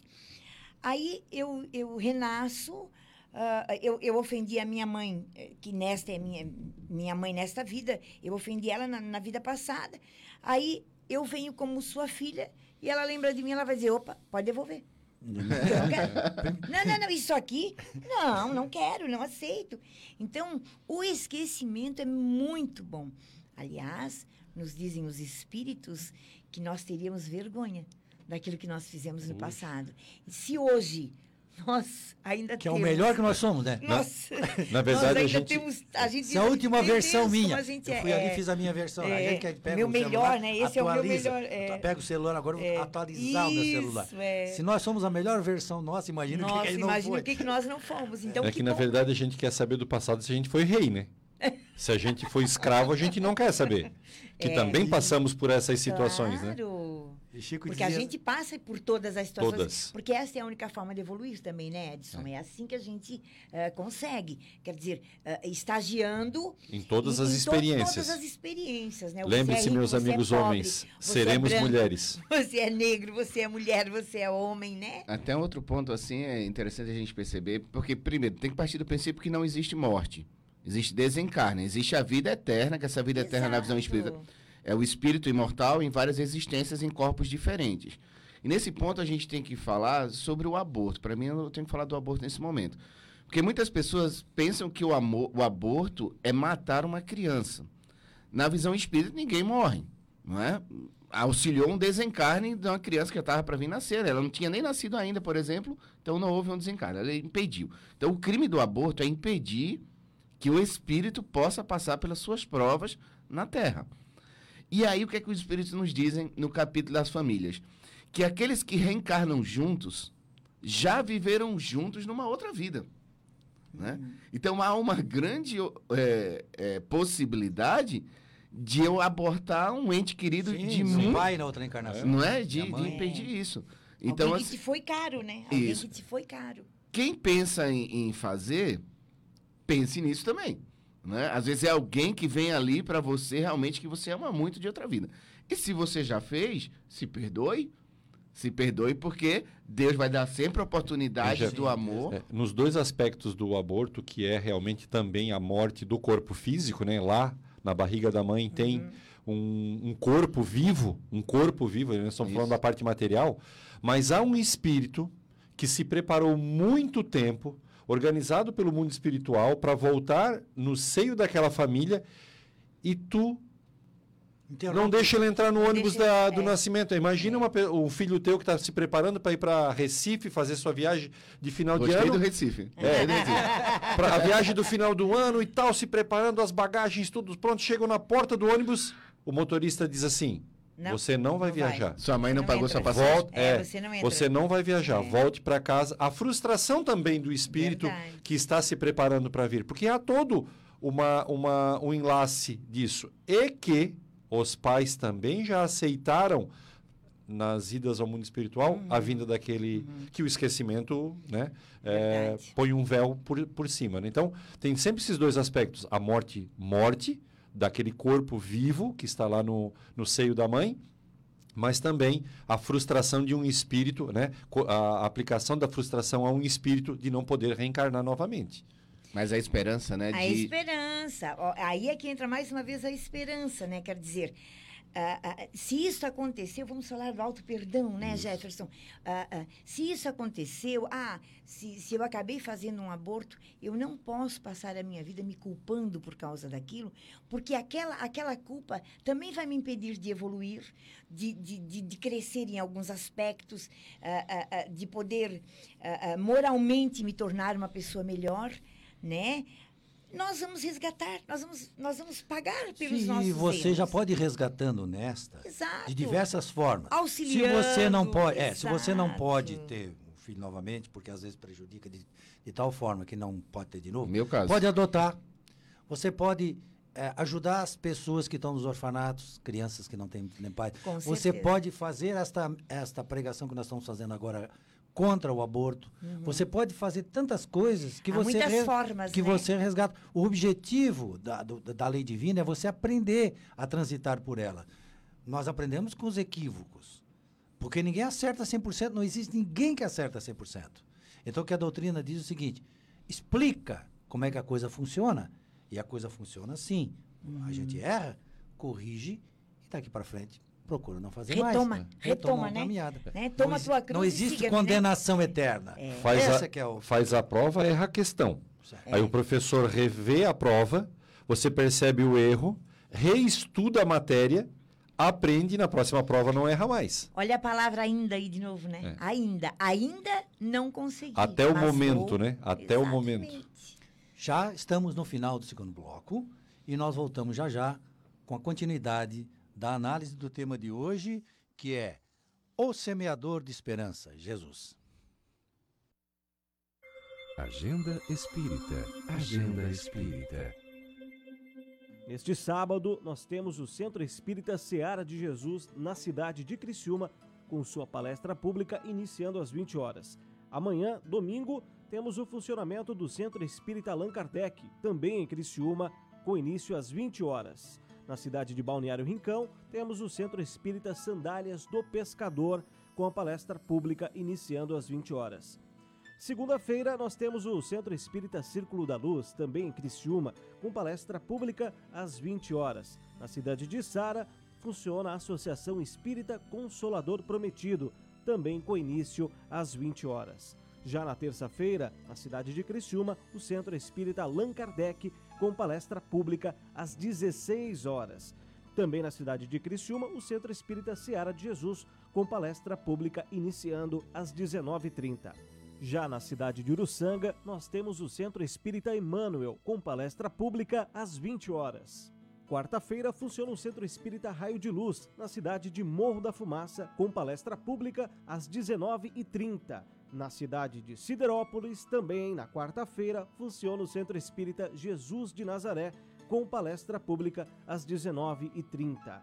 Aí eu, eu renasço, ah, eu, eu ofendi a minha mãe, eh, que nesta é minha, minha mãe nesta vida, eu ofendi ela na, na vida passada. Aí eu venho como sua filha e ela lembra de mim, ela vai dizer, opa, pode devolver. Não. Não, não, não, isso aqui, não, não quero, não aceito. Então, o esquecimento é muito bom. Aliás, nos dizem os espíritos que nós teríamos vergonha daquilo que nós fizemos no passado. Se hoje nós ainda Que é o temos... melhor que nós somos, né? Nossa, Na verdade, nós a gente- temos... A gente, Essa é a última versão minha. a gente eu é- fui ali e é- fiz a minha versão. a é, gente que pega meu o melhor, celular, né? Esse é o meu atualiza. melhor, é. Pega o celular agora, eu vou É. atualizar o meu celular. Isso, é. Se nós somos a melhor versão nossa, imagina o que, Nossa, que não imagina foi. o que, que nós não fomos. Então, é que, na bom. verdade, a gente quer saber do passado se a gente foi rei, né? Se a gente foi escravo, a gente não quer saber. Que É. também passamos por essas situações, né? Claro. E Chico Porque a dizia- gente passa por todas as situações. Todas. Porque essa é a única forma de evoluir também, né, Edson? É, assim que a gente eh, consegue. Quer dizer, eh, estagiando. Em todas em- as em to- experiências. todas as experiências, né? Lembre-se, é meus você é amigos pobre, homens, é seremos branco, mulheres. Você é negro, você é mulher, você é homem, né? Até outro ponto, assim, é interessante a gente perceber, porque, primeiro, tem que partir do princípio que não existe morte. Existe desencarne, existe a vida eterna, que essa vida eterna na visão Exato. espírita é o espírito imortal em várias existências em corpos diferentes. E nesse ponto a gente tem que falar sobre o aborto. Para mim, eu tenho que falar do aborto nesse momento. Porque muitas pessoas pensam que o, amor, o aborto é matar uma criança. Na visão espírita, ninguém morre, não é? Auxiliou um desencarne de uma criança que estava para vir nascer. Ela não tinha nem nascido ainda, por exemplo, então não houve um desencarne. Ela impediu. Então, o crime do aborto é impedir que o espírito possa passar pelas suas provas na Terra. E aí, o que é que os espíritos nos dizem no capítulo das famílias? Que aqueles que reencarnam juntos já viveram juntos numa outra vida. Né? Então, há uma grande é, é, possibilidade de eu abortar um ente querido Sim, de mim, pai na outra encarnação. não é? De, de impedir isso. Então, Alguém assim, que te foi caro, né? Alguém Isso. que te foi caro. quem pensa em, em fazer, pense nisso também. Né? Às vezes é alguém que vem ali para você realmente que você ama muito de outra vida. E se você já fez, se perdoe, se perdoe, porque Deus vai dar sempre oportunidades do amor. É, nos dois aspectos do aborto, que é realmente também a morte do corpo físico, né? Lá na barriga da mãe tem um, um corpo vivo, um corpo vivo, nós estamos falando da parte material, mas há um espírito que se preparou muito tempo, organizado pelo mundo espiritual, para voltar no seio daquela família e tu não deixa ele entrar no ônibus Deixa da- do é. nascimento. Imagina uma pe- um filho teu que está se preparando para ir para Recife fazer sua viagem de final de Gostei ano. do Recife. É, Recife. Pra a viagem do final do ano e tal, se preparando, as bagagens, tudo pronto. Chegam na porta do ônibus, o motorista diz assim: Não, Você não vai não vai. viajar. Sua mãe não, Não pagou entra. sua passagem. Volta, É, é, você não entra. você não vai viajar, É. volte para casa. A frustração também do espírito Verdade. que está se preparando para vir, porque há todo uma, uma, um enlace disso. E que os pais também já aceitaram nas idas ao mundo espiritual Uhum. a vinda daquele que o esquecimento né, é, põe um véu por, por cima. né? Então, tem sempre esses dois aspectos. A morte, morte, daquele corpo vivo que está lá no, no seio da mãe, mas também a frustração de um espírito, né? A aplicação da frustração a um espírito de não poder reencarnar novamente. Mas a esperança, né? A de... esperança. Aí é que entra mais uma vez a esperança, né? Quer dizer, ah, ah, se isso aconteceu, vamos falar do alto perdão, né, Jefferson? Ah, se isso aconteceu, ah, se, se eu acabei fazendo um aborto, eu não posso passar a minha vida me culpando por causa daquilo, porque aquela, aquela culpa também vai me impedir de evoluir, de, de, de, de crescer em alguns aspectos, de poder moralmente me tornar uma pessoa melhor, né? Nós vamos resgatar, nós vamos, nós vamos pagar pelos Sim, nossos você erros. já pode ir resgatando nesta Exato. de diversas formas. Auxiliando, Se você não pode, é, se você não pode ter um filho novamente, porque às vezes prejudica de, de tal forma que não pode ter de novo. Meu caso. Pode adotar. Você pode é, ajudar as pessoas que estão nos orfanatos, crianças que não têm nem pai. Com Você certeza. pode fazer esta, esta pregação que nós estamos fazendo agora contra o aborto. Você pode fazer tantas coisas que Uhum. Há você muitas re- formas, que né? você resgata. O objetivo da, do- da lei divina é você aprender a transitar por ela. Nós aprendemos com os equívocos. Porque ninguém acerta 100%, não existe ninguém que acerta 100%. Então, o que a doutrina diz é o seguinte: explica como é que a coisa funciona. E a coisa funciona assim. A gente erra, corrige e daqui para frente procura não fazer mais. Retoma, né? retoma, a né? caminhada. Né? Toma não, a tua cruz não existe siga-me, né? condenação eterna. Faz, Essa a, que é o... faz a prova, erra a questão. Certo. Aí o professor revê a prova, você percebe o erro, reestuda a matéria, aprende e na próxima prova não erra mais. Olha a palavra ainda aí de novo, né? É. Ainda. Ainda não consegui. Até o momento, vou- né? Até o momento. Exatamente. Já estamos no final do segundo bloco e nós voltamos já já com a continuidade da análise do tema de hoje, que é o semeador de esperança, Jesus. Agenda Espírita. Agenda Espírita. Neste sábado, nós temos o Centro Espírita Seara de Jesus na cidade de Criciúma, com sua palestra pública iniciando às 20 horas. Amanhã, domingo, temos o funcionamento do Centro Espírita Allan Kardec, também em Criciúma, com início às 20 horas. Na cidade de Balneário Rincão, temos o Centro Espírita Sandálias do Pescador, com a palestra pública iniciando às 20 horas. Segunda-feira, nós temos o Centro Espírita Círculo da Luz, também em Criciúma, com palestra pública às 20 horas. Na cidade de Sara, funciona a Associação Espírita Consolador Prometido, também com início às 20 horas. Já na terça-feira, na cidade de Criciúma, o Centro Espírita Allan Kardec, com palestra pública às 16 horas. Também na cidade de Criciúma, o Centro Espírita Seara de Jesus, com palestra pública iniciando às 19h30. Já na cidade de Uruçanga, nós temos o Centro Espírita Emmanuel, com palestra pública às 20 horas. Quarta-feira funciona o Centro Espírita Raio de Luz, na cidade de Morro da Fumaça, com palestra pública às 19h30. Na cidade de Siderópolis, também na quarta-feira, funciona o Centro Espírita Jesus de Nazaré, com palestra pública às 19h30.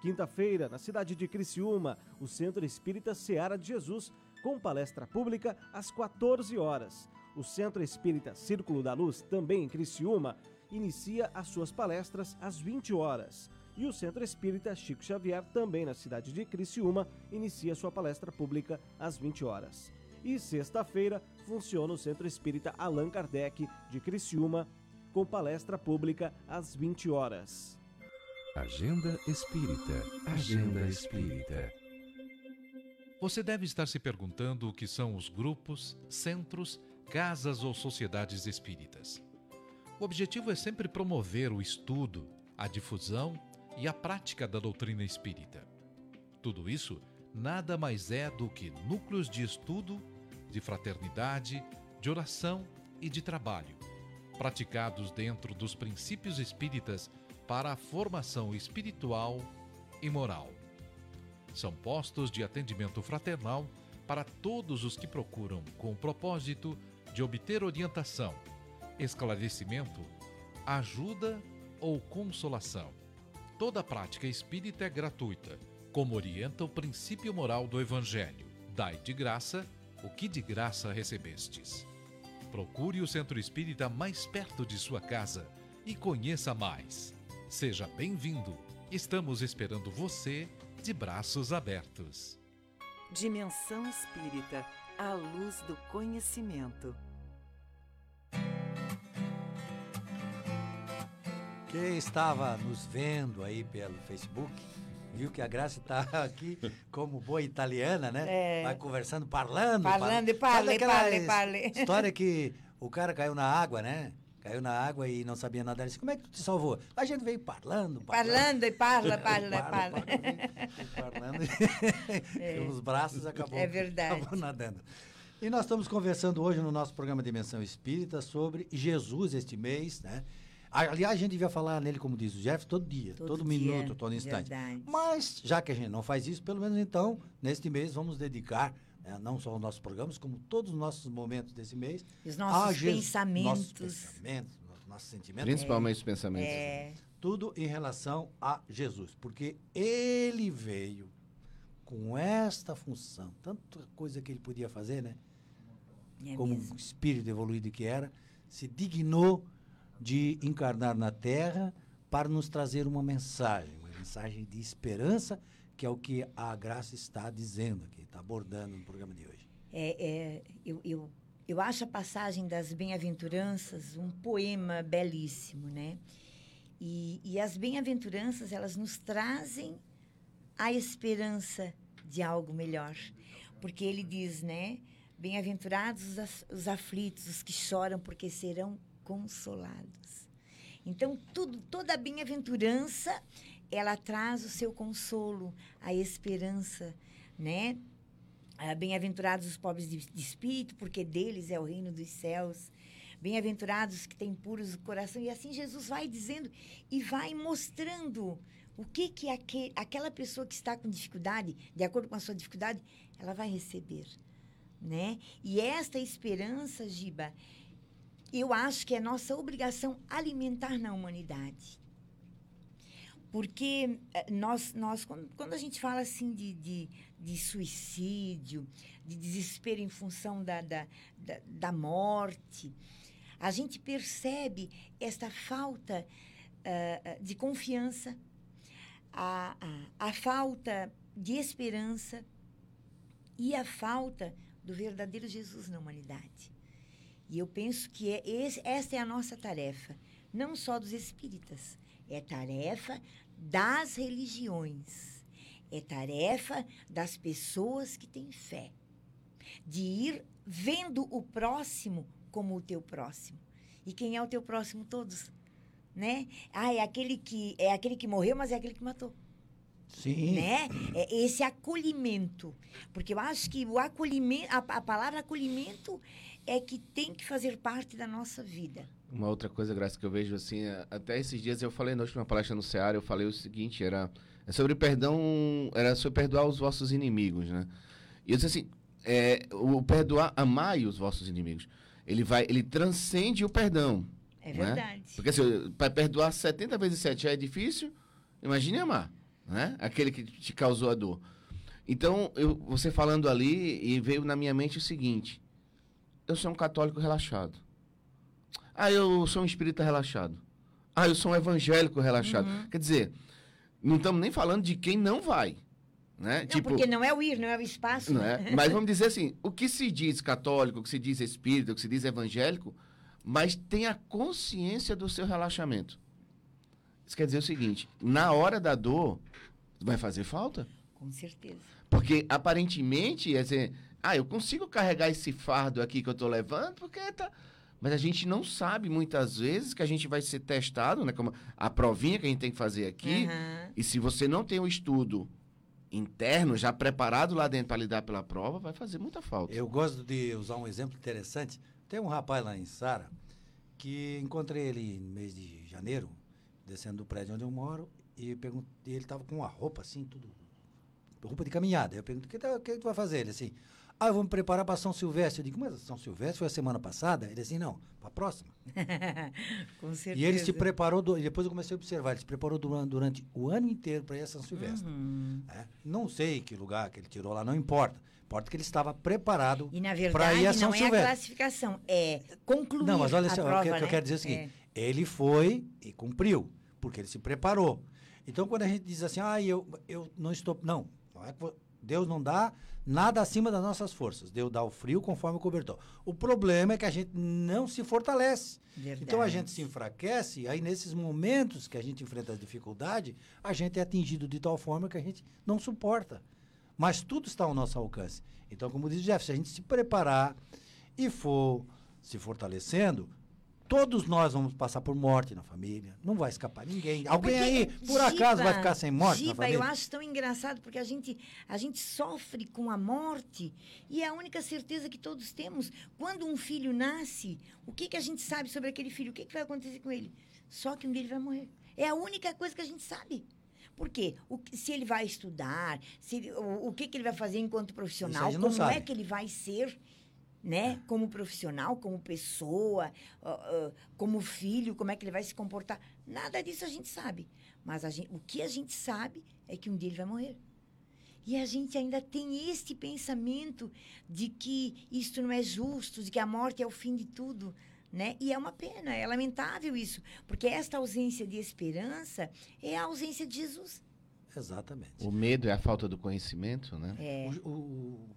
Quinta-feira, na cidade de Criciúma, o Centro Espírita Seara de Jesus, com palestra pública às 14 horas. O Centro Espírita Círculo da Luz, também em Criciúma, inicia as suas palestras às 20 horas. E o Centro Espírita Chico Xavier, também na cidade de Criciúma, inicia sua palestra pública às 20 horas. E sexta-feira funciona o Centro Espírita Allan Kardec de Criciúma, com palestra pública às 20 horas. Agenda Espírita. Agenda Espírita. Você deve estar se perguntando o que são os grupos, centros, casas ou sociedades espíritas. O objetivo é sempre promover o estudo, a difusão e a prática da doutrina espírita. Tudo isso nada mais é do que núcleos de estudo, de fraternidade, de oração e de trabalho, praticados dentro dos princípios espíritas para a formação espiritual e moral. São postos de atendimento fraternal para todos os que procuram com o propósito de obter orientação, esclarecimento, ajuda ou consolação. Toda prática espírita é gratuita, como orienta o princípio moral do Evangelho. Dai de graça o que de graça recebestes. Procure o centro espírita mais perto de sua casa e conheça mais. Seja bem-vindo. Estamos esperando você de braços abertos. Dimensão Espírita, a luz do conhecimento. Quem estava nos vendo aí pelo Facebook, viu que a Graça está aqui como boa italiana, né? É. Vai conversando, parlando. Parlando, fala- parle, parle, parle. História que o cara caiu na água, né? Caiu na água e não sabia nadar. Ele disse, como é que tu te salvou? A gente veio parlando, Parlando e parla, parla, Parla, parlando. E os braços acabou, É verdade. acabou nadando. E nós estamos conversando hoje no nosso programa Dimensão Espírita sobre Jesus este mês, né? Aliás, a gente devia falar nele, como diz o Jeff, todo dia, todo, Todo minuto, dia, todo instante. verdade. Mas, já que a gente não faz isso, pelo menos então, neste mês, vamos dedicar, né, não só aos nossos programas, como todos os nossos momentos desse mês, Os nossos a Jesus- pensamentos. Nossos pensamentos, nossos- sentimentos. Principalmente os pensamentos. É, Tudo em relação a Jesus, porque ele veio com esta função, tanta coisa que ele podia fazer, né? é Como mesmo. espírito evoluído que era, se dignou de encarnar na Terra para nos trazer uma mensagem, uma mensagem de esperança, que é o que a Graça está dizendo aqui, está abordando no programa de hoje. É, é, eu, eu, eu acho a passagem das bem-aventuranças um poema belíssimo, né? E, e as bem-aventuranças, elas nos trazem a esperança de algo melhor. Porque ele diz, né? Bem-aventurados os, af- os aflitos, os que choram, porque serão consolados. Então, tudo, toda a bem-aventurança, ela traz o seu consolo, a esperança, né? Ah, Bem-aventurados os pobres de, de espírito, porque deles é o reino dos céus. Bem-aventurados que têm puros o coração. E assim Jesus vai dizendo e vai mostrando o que, que aque, aquela pessoa que está com dificuldade, de acordo com a sua dificuldade, ela vai receber. Né? E esta esperança, Giba, eu acho que é nossa obrigação alimentar na humanidade. Porque eh, nós, nós quando, quando a gente fala assim de, de, de suicídio, de desespero em função da, da, da, da morte, a gente percebe esta falta ah, de confiança, a, a, a falta de esperança e a falta do verdadeiro Jesus na humanidade. E eu penso que é esse, esta é a nossa tarefa, não só dos espíritas, é tarefa das religiões, é tarefa das pessoas que têm fé, de ir vendo o próximo como o teu próximo. E quem é o teu próximo? Todos. Né? Ah, é aquele que é aquele que morreu, mas é aquele que matou Sim. né? É esse acolhimento. Porque eu acho que o acolhimento, a, a palavra acolhimento é que tem que fazer parte da nossa vida. Uma outra coisa, Graça, que eu vejo assim, a- até esses dias eu falei na última palestra no Ceará, eu falei o seguinte, era é sobre perdão, era sobre perdoar os vossos inimigos, né? E eu disse assim, é, o perdoar, amai os vossos inimigos. Ele vai, ele transcende o perdão. É né? verdade. Porque assim, para perdoar 70 vezes 7 já é difícil, imagine amar, né? Aquele que te causou a dor. Então, eu, você falando ali, e veio na minha mente o seguinte: eu sou um católico relaxado. Ah, eu sou um espírita relaxado. Ah, eu sou um evangélico relaxado. Quer dizer, Não estamos nem falando de quem não vai. Né? Não, porque não é o ir, não é o espaço. É? Mas vamos dizer assim, o que se diz católico, o que se diz espírita, o que se diz evangélico, mas tem a consciência do seu relaxamento. Isso quer dizer o seguinte, na hora da dor, vai fazer falta? Com certeza. Porque aparentemente, é dizer, ah, eu consigo carregar esse fardo aqui que eu estou levando, porque tá... Mas a gente não sabe muitas vezes que a gente vai ser testado, né? Como a provinha que a gente tem que fazer aqui. Uhum. E se você não tem o estudo interno, já preparado lá dentro para lidar pela prova, vai fazer muita falta. Eu gosto de usar um exemplo interessante. Tem um rapaz lá em Sara que encontrei ele no mês de janeiro, descendo do prédio onde eu moro, e perguntei, ele estava com uma roupa assim, tudo. roupa de caminhada. Eu pergunto, o que, tá, o que tu vai fazer? Ele assim, ah, eu vou me preparar para São Silvestre. Eu digo, mas São Silvestre foi a semana passada? Ele assim, não, para a próxima. Com certeza. E ele se preparou, do, e depois eu comecei a observar, ele se preparou durante, durante o ano inteiro para ir a São Silvestre. Uhum. né? Não sei que lugar que ele tirou lá, não importa. Importa que ele estava preparado E na para verdade ir a São não é a Silvestre. classificação, é concluir Não, mas olha só, prova, o que, que eu né? quero dizer é o seguinte: ele foi e cumpriu, porque ele se preparou. Então, quando a gente diz assim, ah, eu, eu não estou. Não, não é que Deus não dá nada acima das nossas forças. Deus dá o frio conforme o cobertor. O problema é que a gente não se fortalece. Verdade. Então a gente se enfraquece, aí nesses momentos que a gente enfrenta a dificuldade, a gente é atingido de tal forma que a gente não suporta. Mas tudo está ao nosso alcance. Então, como diz o Jeff, se a gente se preparar e for se fortalecendo, todos nós vamos passar por morte na família. Não vai escapar ninguém. Alguém É Porque, aí, por acaso, vai Giba, ficar sem morte na Giba, família? eu acho tão engraçado porque a gente, a gente sofre com a morte e é a única certeza que todos temos. Quando um filho nasce, o que, que a gente sabe sobre aquele filho? O que, que vai acontecer com ele? Só que um dia ele vai morrer. É a única coisa que a gente sabe. Por quê? O se ele vai estudar, se ele- o, o que, que ele vai fazer enquanto profissional, como sabe. é que ele vai ser, né? Como profissional, como pessoa, ó, ó, como filho, como é que ele vai se comportar. Nada disso a gente sabe. Mas a gente- o que a gente sabe é que um dia ele vai morrer. E a gente ainda tem este pensamento de que isto não é justo, de que a morte é o fim de tudo. Né? E é uma pena, é lamentável isso, porque esta ausência de esperança é a ausência de Jesus. Exatamente. O medo é a falta do conhecimento, né? É, O, o,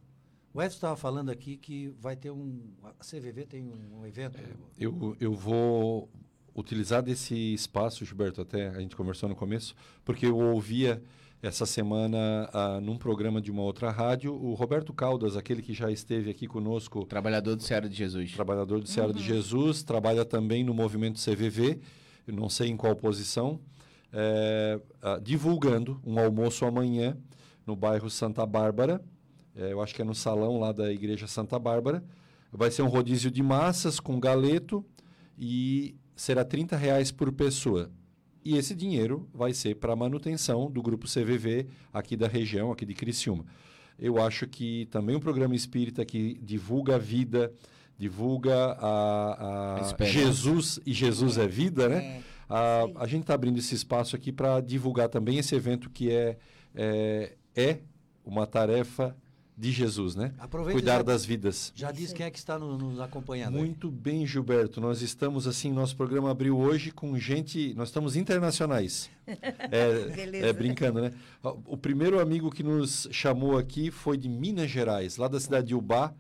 o Edson estava falando aqui que vai ter um. A CVV tem um, um evento. Eu, eu vou utilizar desse espaço, Gilberto, até a gente conversou no começo, porque eu ouvia essa semana ah, num programa de uma outra rádio o Roberto Caldas, aquele que já esteve aqui conosco, Trabalhador do Ceará de Jesus. trabalhador do Ceará de Jesus, trabalha também no movimento CVV, eu não sei em qual posição, é, ah, divulgando um almoço amanhã no bairro Santa Bárbara, é, eu acho que é no salão lá da Igreja Santa Bárbara. Vai ser um rodízio de massas com galeto e será 30 reais por pessoa. E esse dinheiro vai ser para a manutenção do grupo CVV aqui da região, aqui de Criciúma. Eu acho que também um programa espírita que divulga a vida, divulga a, a. Jesus, e Jesus é, vida, né? é. A, a gente está abrindo esse espaço aqui para divulgar também esse evento que é, é, é uma tarefa de Jesus, né? Aproveita Cuidar já, das vidas. já diz quem é que está no- nos acompanhando. aí. Muito bem, Gilberto. Nós estamos assim, nosso programa abriu hoje com gente. Nós estamos internacionais. É, é brincando, né? O primeiro amigo que nos chamou aqui foi de Minas Gerais, lá da cidade de Ubá.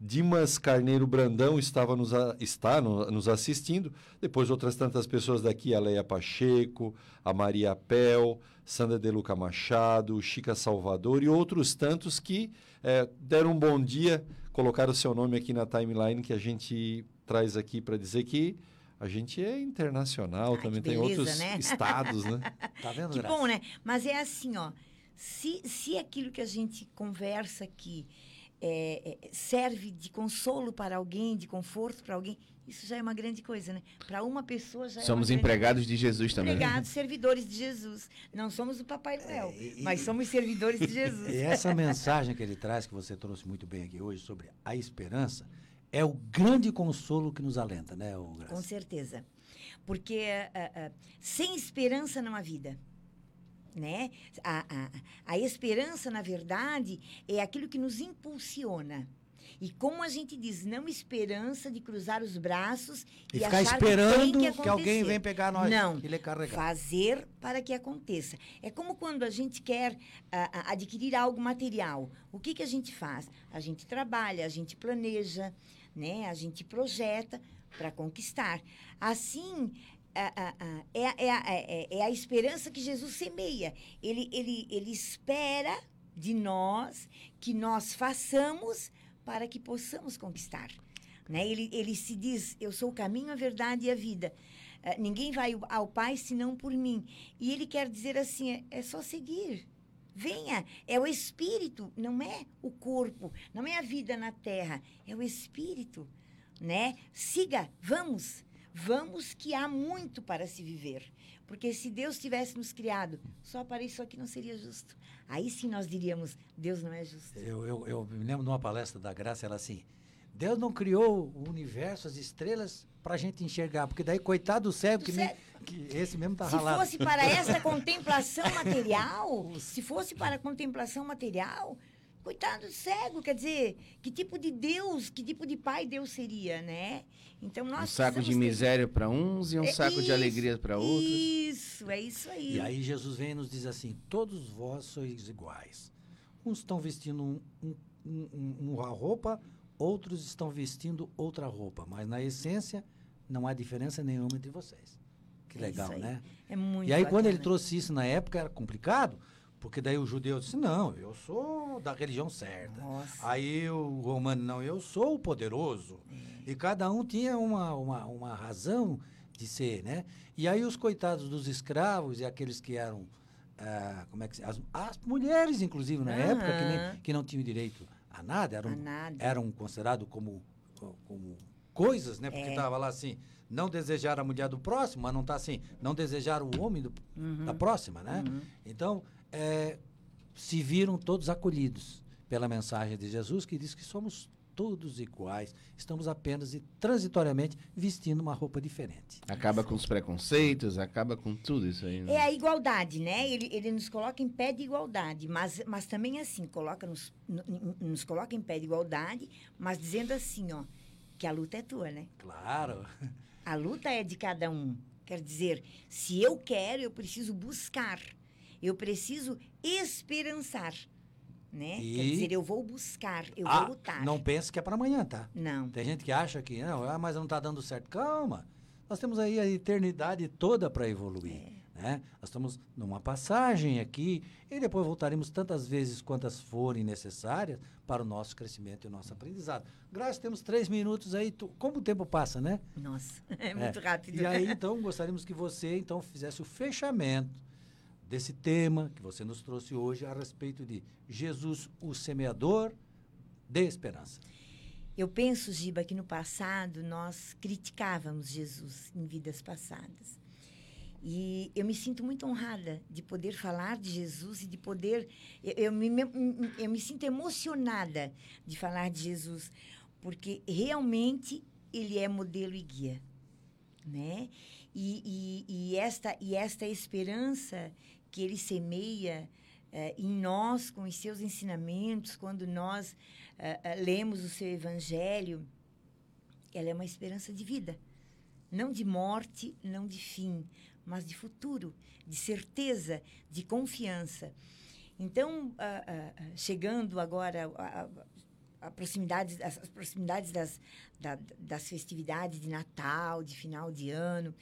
Dimas Carneiro Brandão estava nos, a- está no- nos assistindo. Depois outras tantas pessoas daqui, a Leia Pacheco, a Maria Pel, Sandra De Luca Machado, Chica Salvador e outros tantos que eh, deram um bom dia, colocaram o seu nome aqui na timeline que a gente traz aqui para dizer que a gente é internacional, Ai, também tem beleza, outros né? estados, né? Tá vendo, Que Graça? bom, né? Mas é assim, ó. Se, se aquilo que a gente conversa aqui é, é, serve de consolo para alguém, de conforto para alguém, isso já é uma grande coisa, né? Para uma pessoa já é Somos grande empregados de Jesus também. Empregados, servidores de Jesus. Não somos o Papai Noel, É, e- mas somos servidores de Jesus. E essa mensagem que ele traz, que você trouxe muito bem aqui hoje, sobre a esperança, é o grande consolo que nos alenta, né, Graça? Com certeza. Porque ah, ah, sem esperança não há vida. Né? A, a, a esperança, na verdade, é aquilo que nos impulsiona. E como a gente diz, não esperança de cruzar os braços E, e, ficar achar que esperando tem que, que, alguém venha pegar nós Não. e. Fazer para que aconteça. É como quando a gente quer ah, ah, adquirir algo material. O que, que a gente faz? A gente trabalha, a gente planeja, né? a gente projeta para conquistar. Assim, ah, ah, ah, é, a- é, é, é a esperança que Jesus semeia. Ele, ele, ele espera de nós que nós façamos para que possamos conquistar. Né? Ele, ele se diz: Eu sou o caminho, a verdade e a vida. Eh, ninguém vai ao Pai senão por mim. E ele quer dizer assim: é, é só seguir. Venha, é o espírito, não é o corpo, não é a vida na terra, é o espírito, né? Siga, vamos, vamos que há muito para se viver. Porque se Deus tivesse nos criado só para isso aqui não seria justo. Aí sim nós diríamos, Deus não é justo. Eu, eu, eu me lembro de uma palestra da Graça, ela assim, Deus não criou o universo, as estrelas, para a gente enxergar, porque daí, coitado do cego, que, cego. que esse mesmo tá Se ralado. fosse para essa contemplação material, se fosse para a contemplação material, coitado do cego, quer dizer, que tipo de Deus, que tipo de pai Deus seria, né? Então nós Um saco de precisamos ter- miséria para uns e um É saco de isso, alegria para outros. Isso, é isso aí. E aí Jesus vem e nos diz assim, todos vós sois iguais. Uns estão vestindo um, um- um- um- uma roupa, outros estão vestindo outra roupa, mas na essência não há diferença nenhuma entre vocês. Que É legal, aí. né? É muito E aí, quando ele bacana. trouxe isso na época, era complicado, porque daí o judeu disse: Não, eu sou da religião certa. Nossa. Aí o romano, não, eu sou o poderoso. É. E cada um tinha uma, uma, uma razão de ser, né? E aí os coitados dos escravos e aqueles que eram. ah, como é que as, as mulheres, inclusive, na época, que, nem, que não tinham direito a nada, eram, A nada. eram considerados como, como coisas, né? Porque É. estava lá assim, não desejar a mulher do próximo, mas não está assim, não desejar o homem do, Uhum. da próxima, né? Então, é, se viram todos acolhidos pela mensagem de Jesus, que diz que somos todos iguais, estamos apenas e transitoriamente vestindo uma roupa diferente. Acaba com os preconceitos, acaba com tudo isso aí. né? É a igualdade, né? Ele, ele nos coloca em pé de igualdade, mas, mas também assim, coloca nos, nos coloca em pé de igualdade, mas dizendo assim, ó, que a luta é tua, né? Claro. A luta é de cada um. Quer dizer, se eu quero, eu preciso buscar. Eu preciso esperançar, né? Quer E- dizer, eu vou buscar, eu Ah, vou lutar. não pense que é para amanhã, tá? Não. Tem gente que acha que não, ah, mas não está dando certo. Calma. Nós temos aí a eternidade toda para evoluir. Né? Nós estamos numa passagem aqui e depois voltaremos tantas vezes quantas forem necessárias para o nosso crescimento e o nosso aprendizado. Graças, temos três minutos aí. tu- como o tempo passa, né? Nossa, é muito rápido. E aí, então, gostaríamos que você, então, fizesse o fechamento desse tema que você nos trouxe hoje a respeito de Jesus, o semeador de esperança. Eu penso, Giba, que no passado nós criticávamos Jesus em vidas passadas. E eu me sinto muito honrada de poder falar de Jesus e de poder. Eu, eu me, eu me sinto emocionada de falar de Jesus, porque realmente ele é modelo e guia. Né? E, e, e esta, e esta esperança que ele semeia eh, em nós com os seus ensinamentos, quando nós eh, eh, lemos o seu evangelho, ela é uma esperança de vida. Não de morte, não de fim, mas de futuro, de certeza, de confiança. Então, chegando agora a, as as proximidades das, da- das festividades de Natal, de final de ano,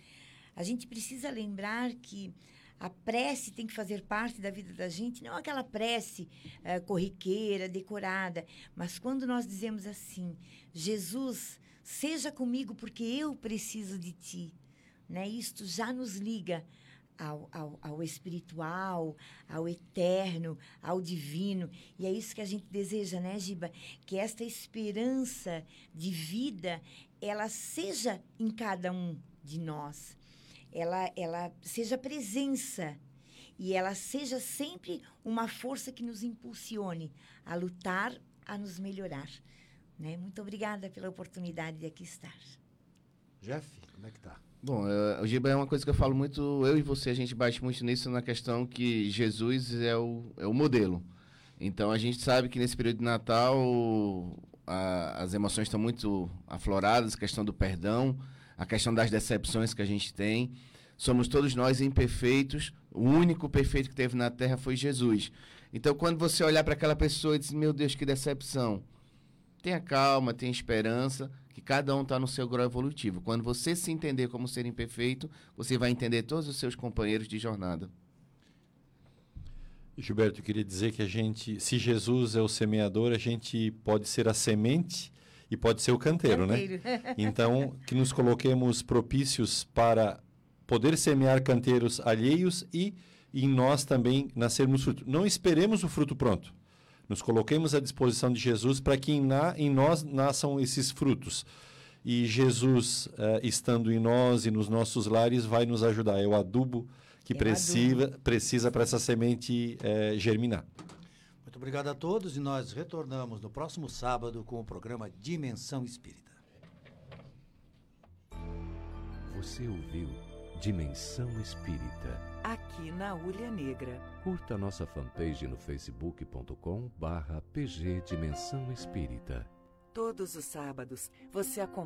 a gente precisa lembrar que a prece tem que fazer parte da vida da gente, não aquela prece eh, corriqueira, decorada, mas quando nós dizemos assim: Jesus, seja comigo porque eu preciso de ti. Né? Isto já nos liga ao, ao, ao espiritual, ao eterno, ao divino. E é isso que a gente deseja, né, Giba? Que esta esperança de vida, ela seja em cada um de nós. Ela, ela seja presença e ela seja sempre uma força que nos impulsione a lutar, a nos melhorar. Né? Muito obrigada pela oportunidade de aqui estar. Jeff, como é que tá? Bom, eh, o Giba é uma coisa que eu falo muito, eu e você, a gente bate muito nisso na questão que Jesus é o, é o modelo. Então a gente sabe que nesse período de Natal a, as emoções estão muito afloradas, questão do perdão, a questão das decepções que a gente tem. Somos todos nós imperfeitos. O único perfeito que teve na Terra foi Jesus. Então, quando você olhar para aquela pessoa e dizer, meu Deus, que decepção. Tenha calma, tenha esperança, que cada um está no seu grau evolutivo. Quando você se entender como ser imperfeito, você vai entender todos os seus companheiros de jornada. Gilberto, eu queria dizer que a gente, se Jesus é o semeador, a gente pode ser a semente e pode ser o canteiro, Canteiro. né? Então, que nos coloquemos propícios para poder semear canteiros alheios e em nós também nascermos fruto. Não esperemos o fruto pronto. Nos coloquemos à disposição de Jesus para que em, na, em nós nasçam esses frutos. E Jesus, eh, estando em nós e nos nossos lares, vai nos ajudar. É o adubo que É precisa, para essa semente eh, germinar. Muito obrigado a todos e nós retornamos no próximo sábado com o programa Dimensão Espírita. Você ouviu Dimensão Espírita. Aqui na Ulha Negra. Curta nossa fanpage no facebook.com barra pg Dimensão Espírita. Todos os sábados você acompanha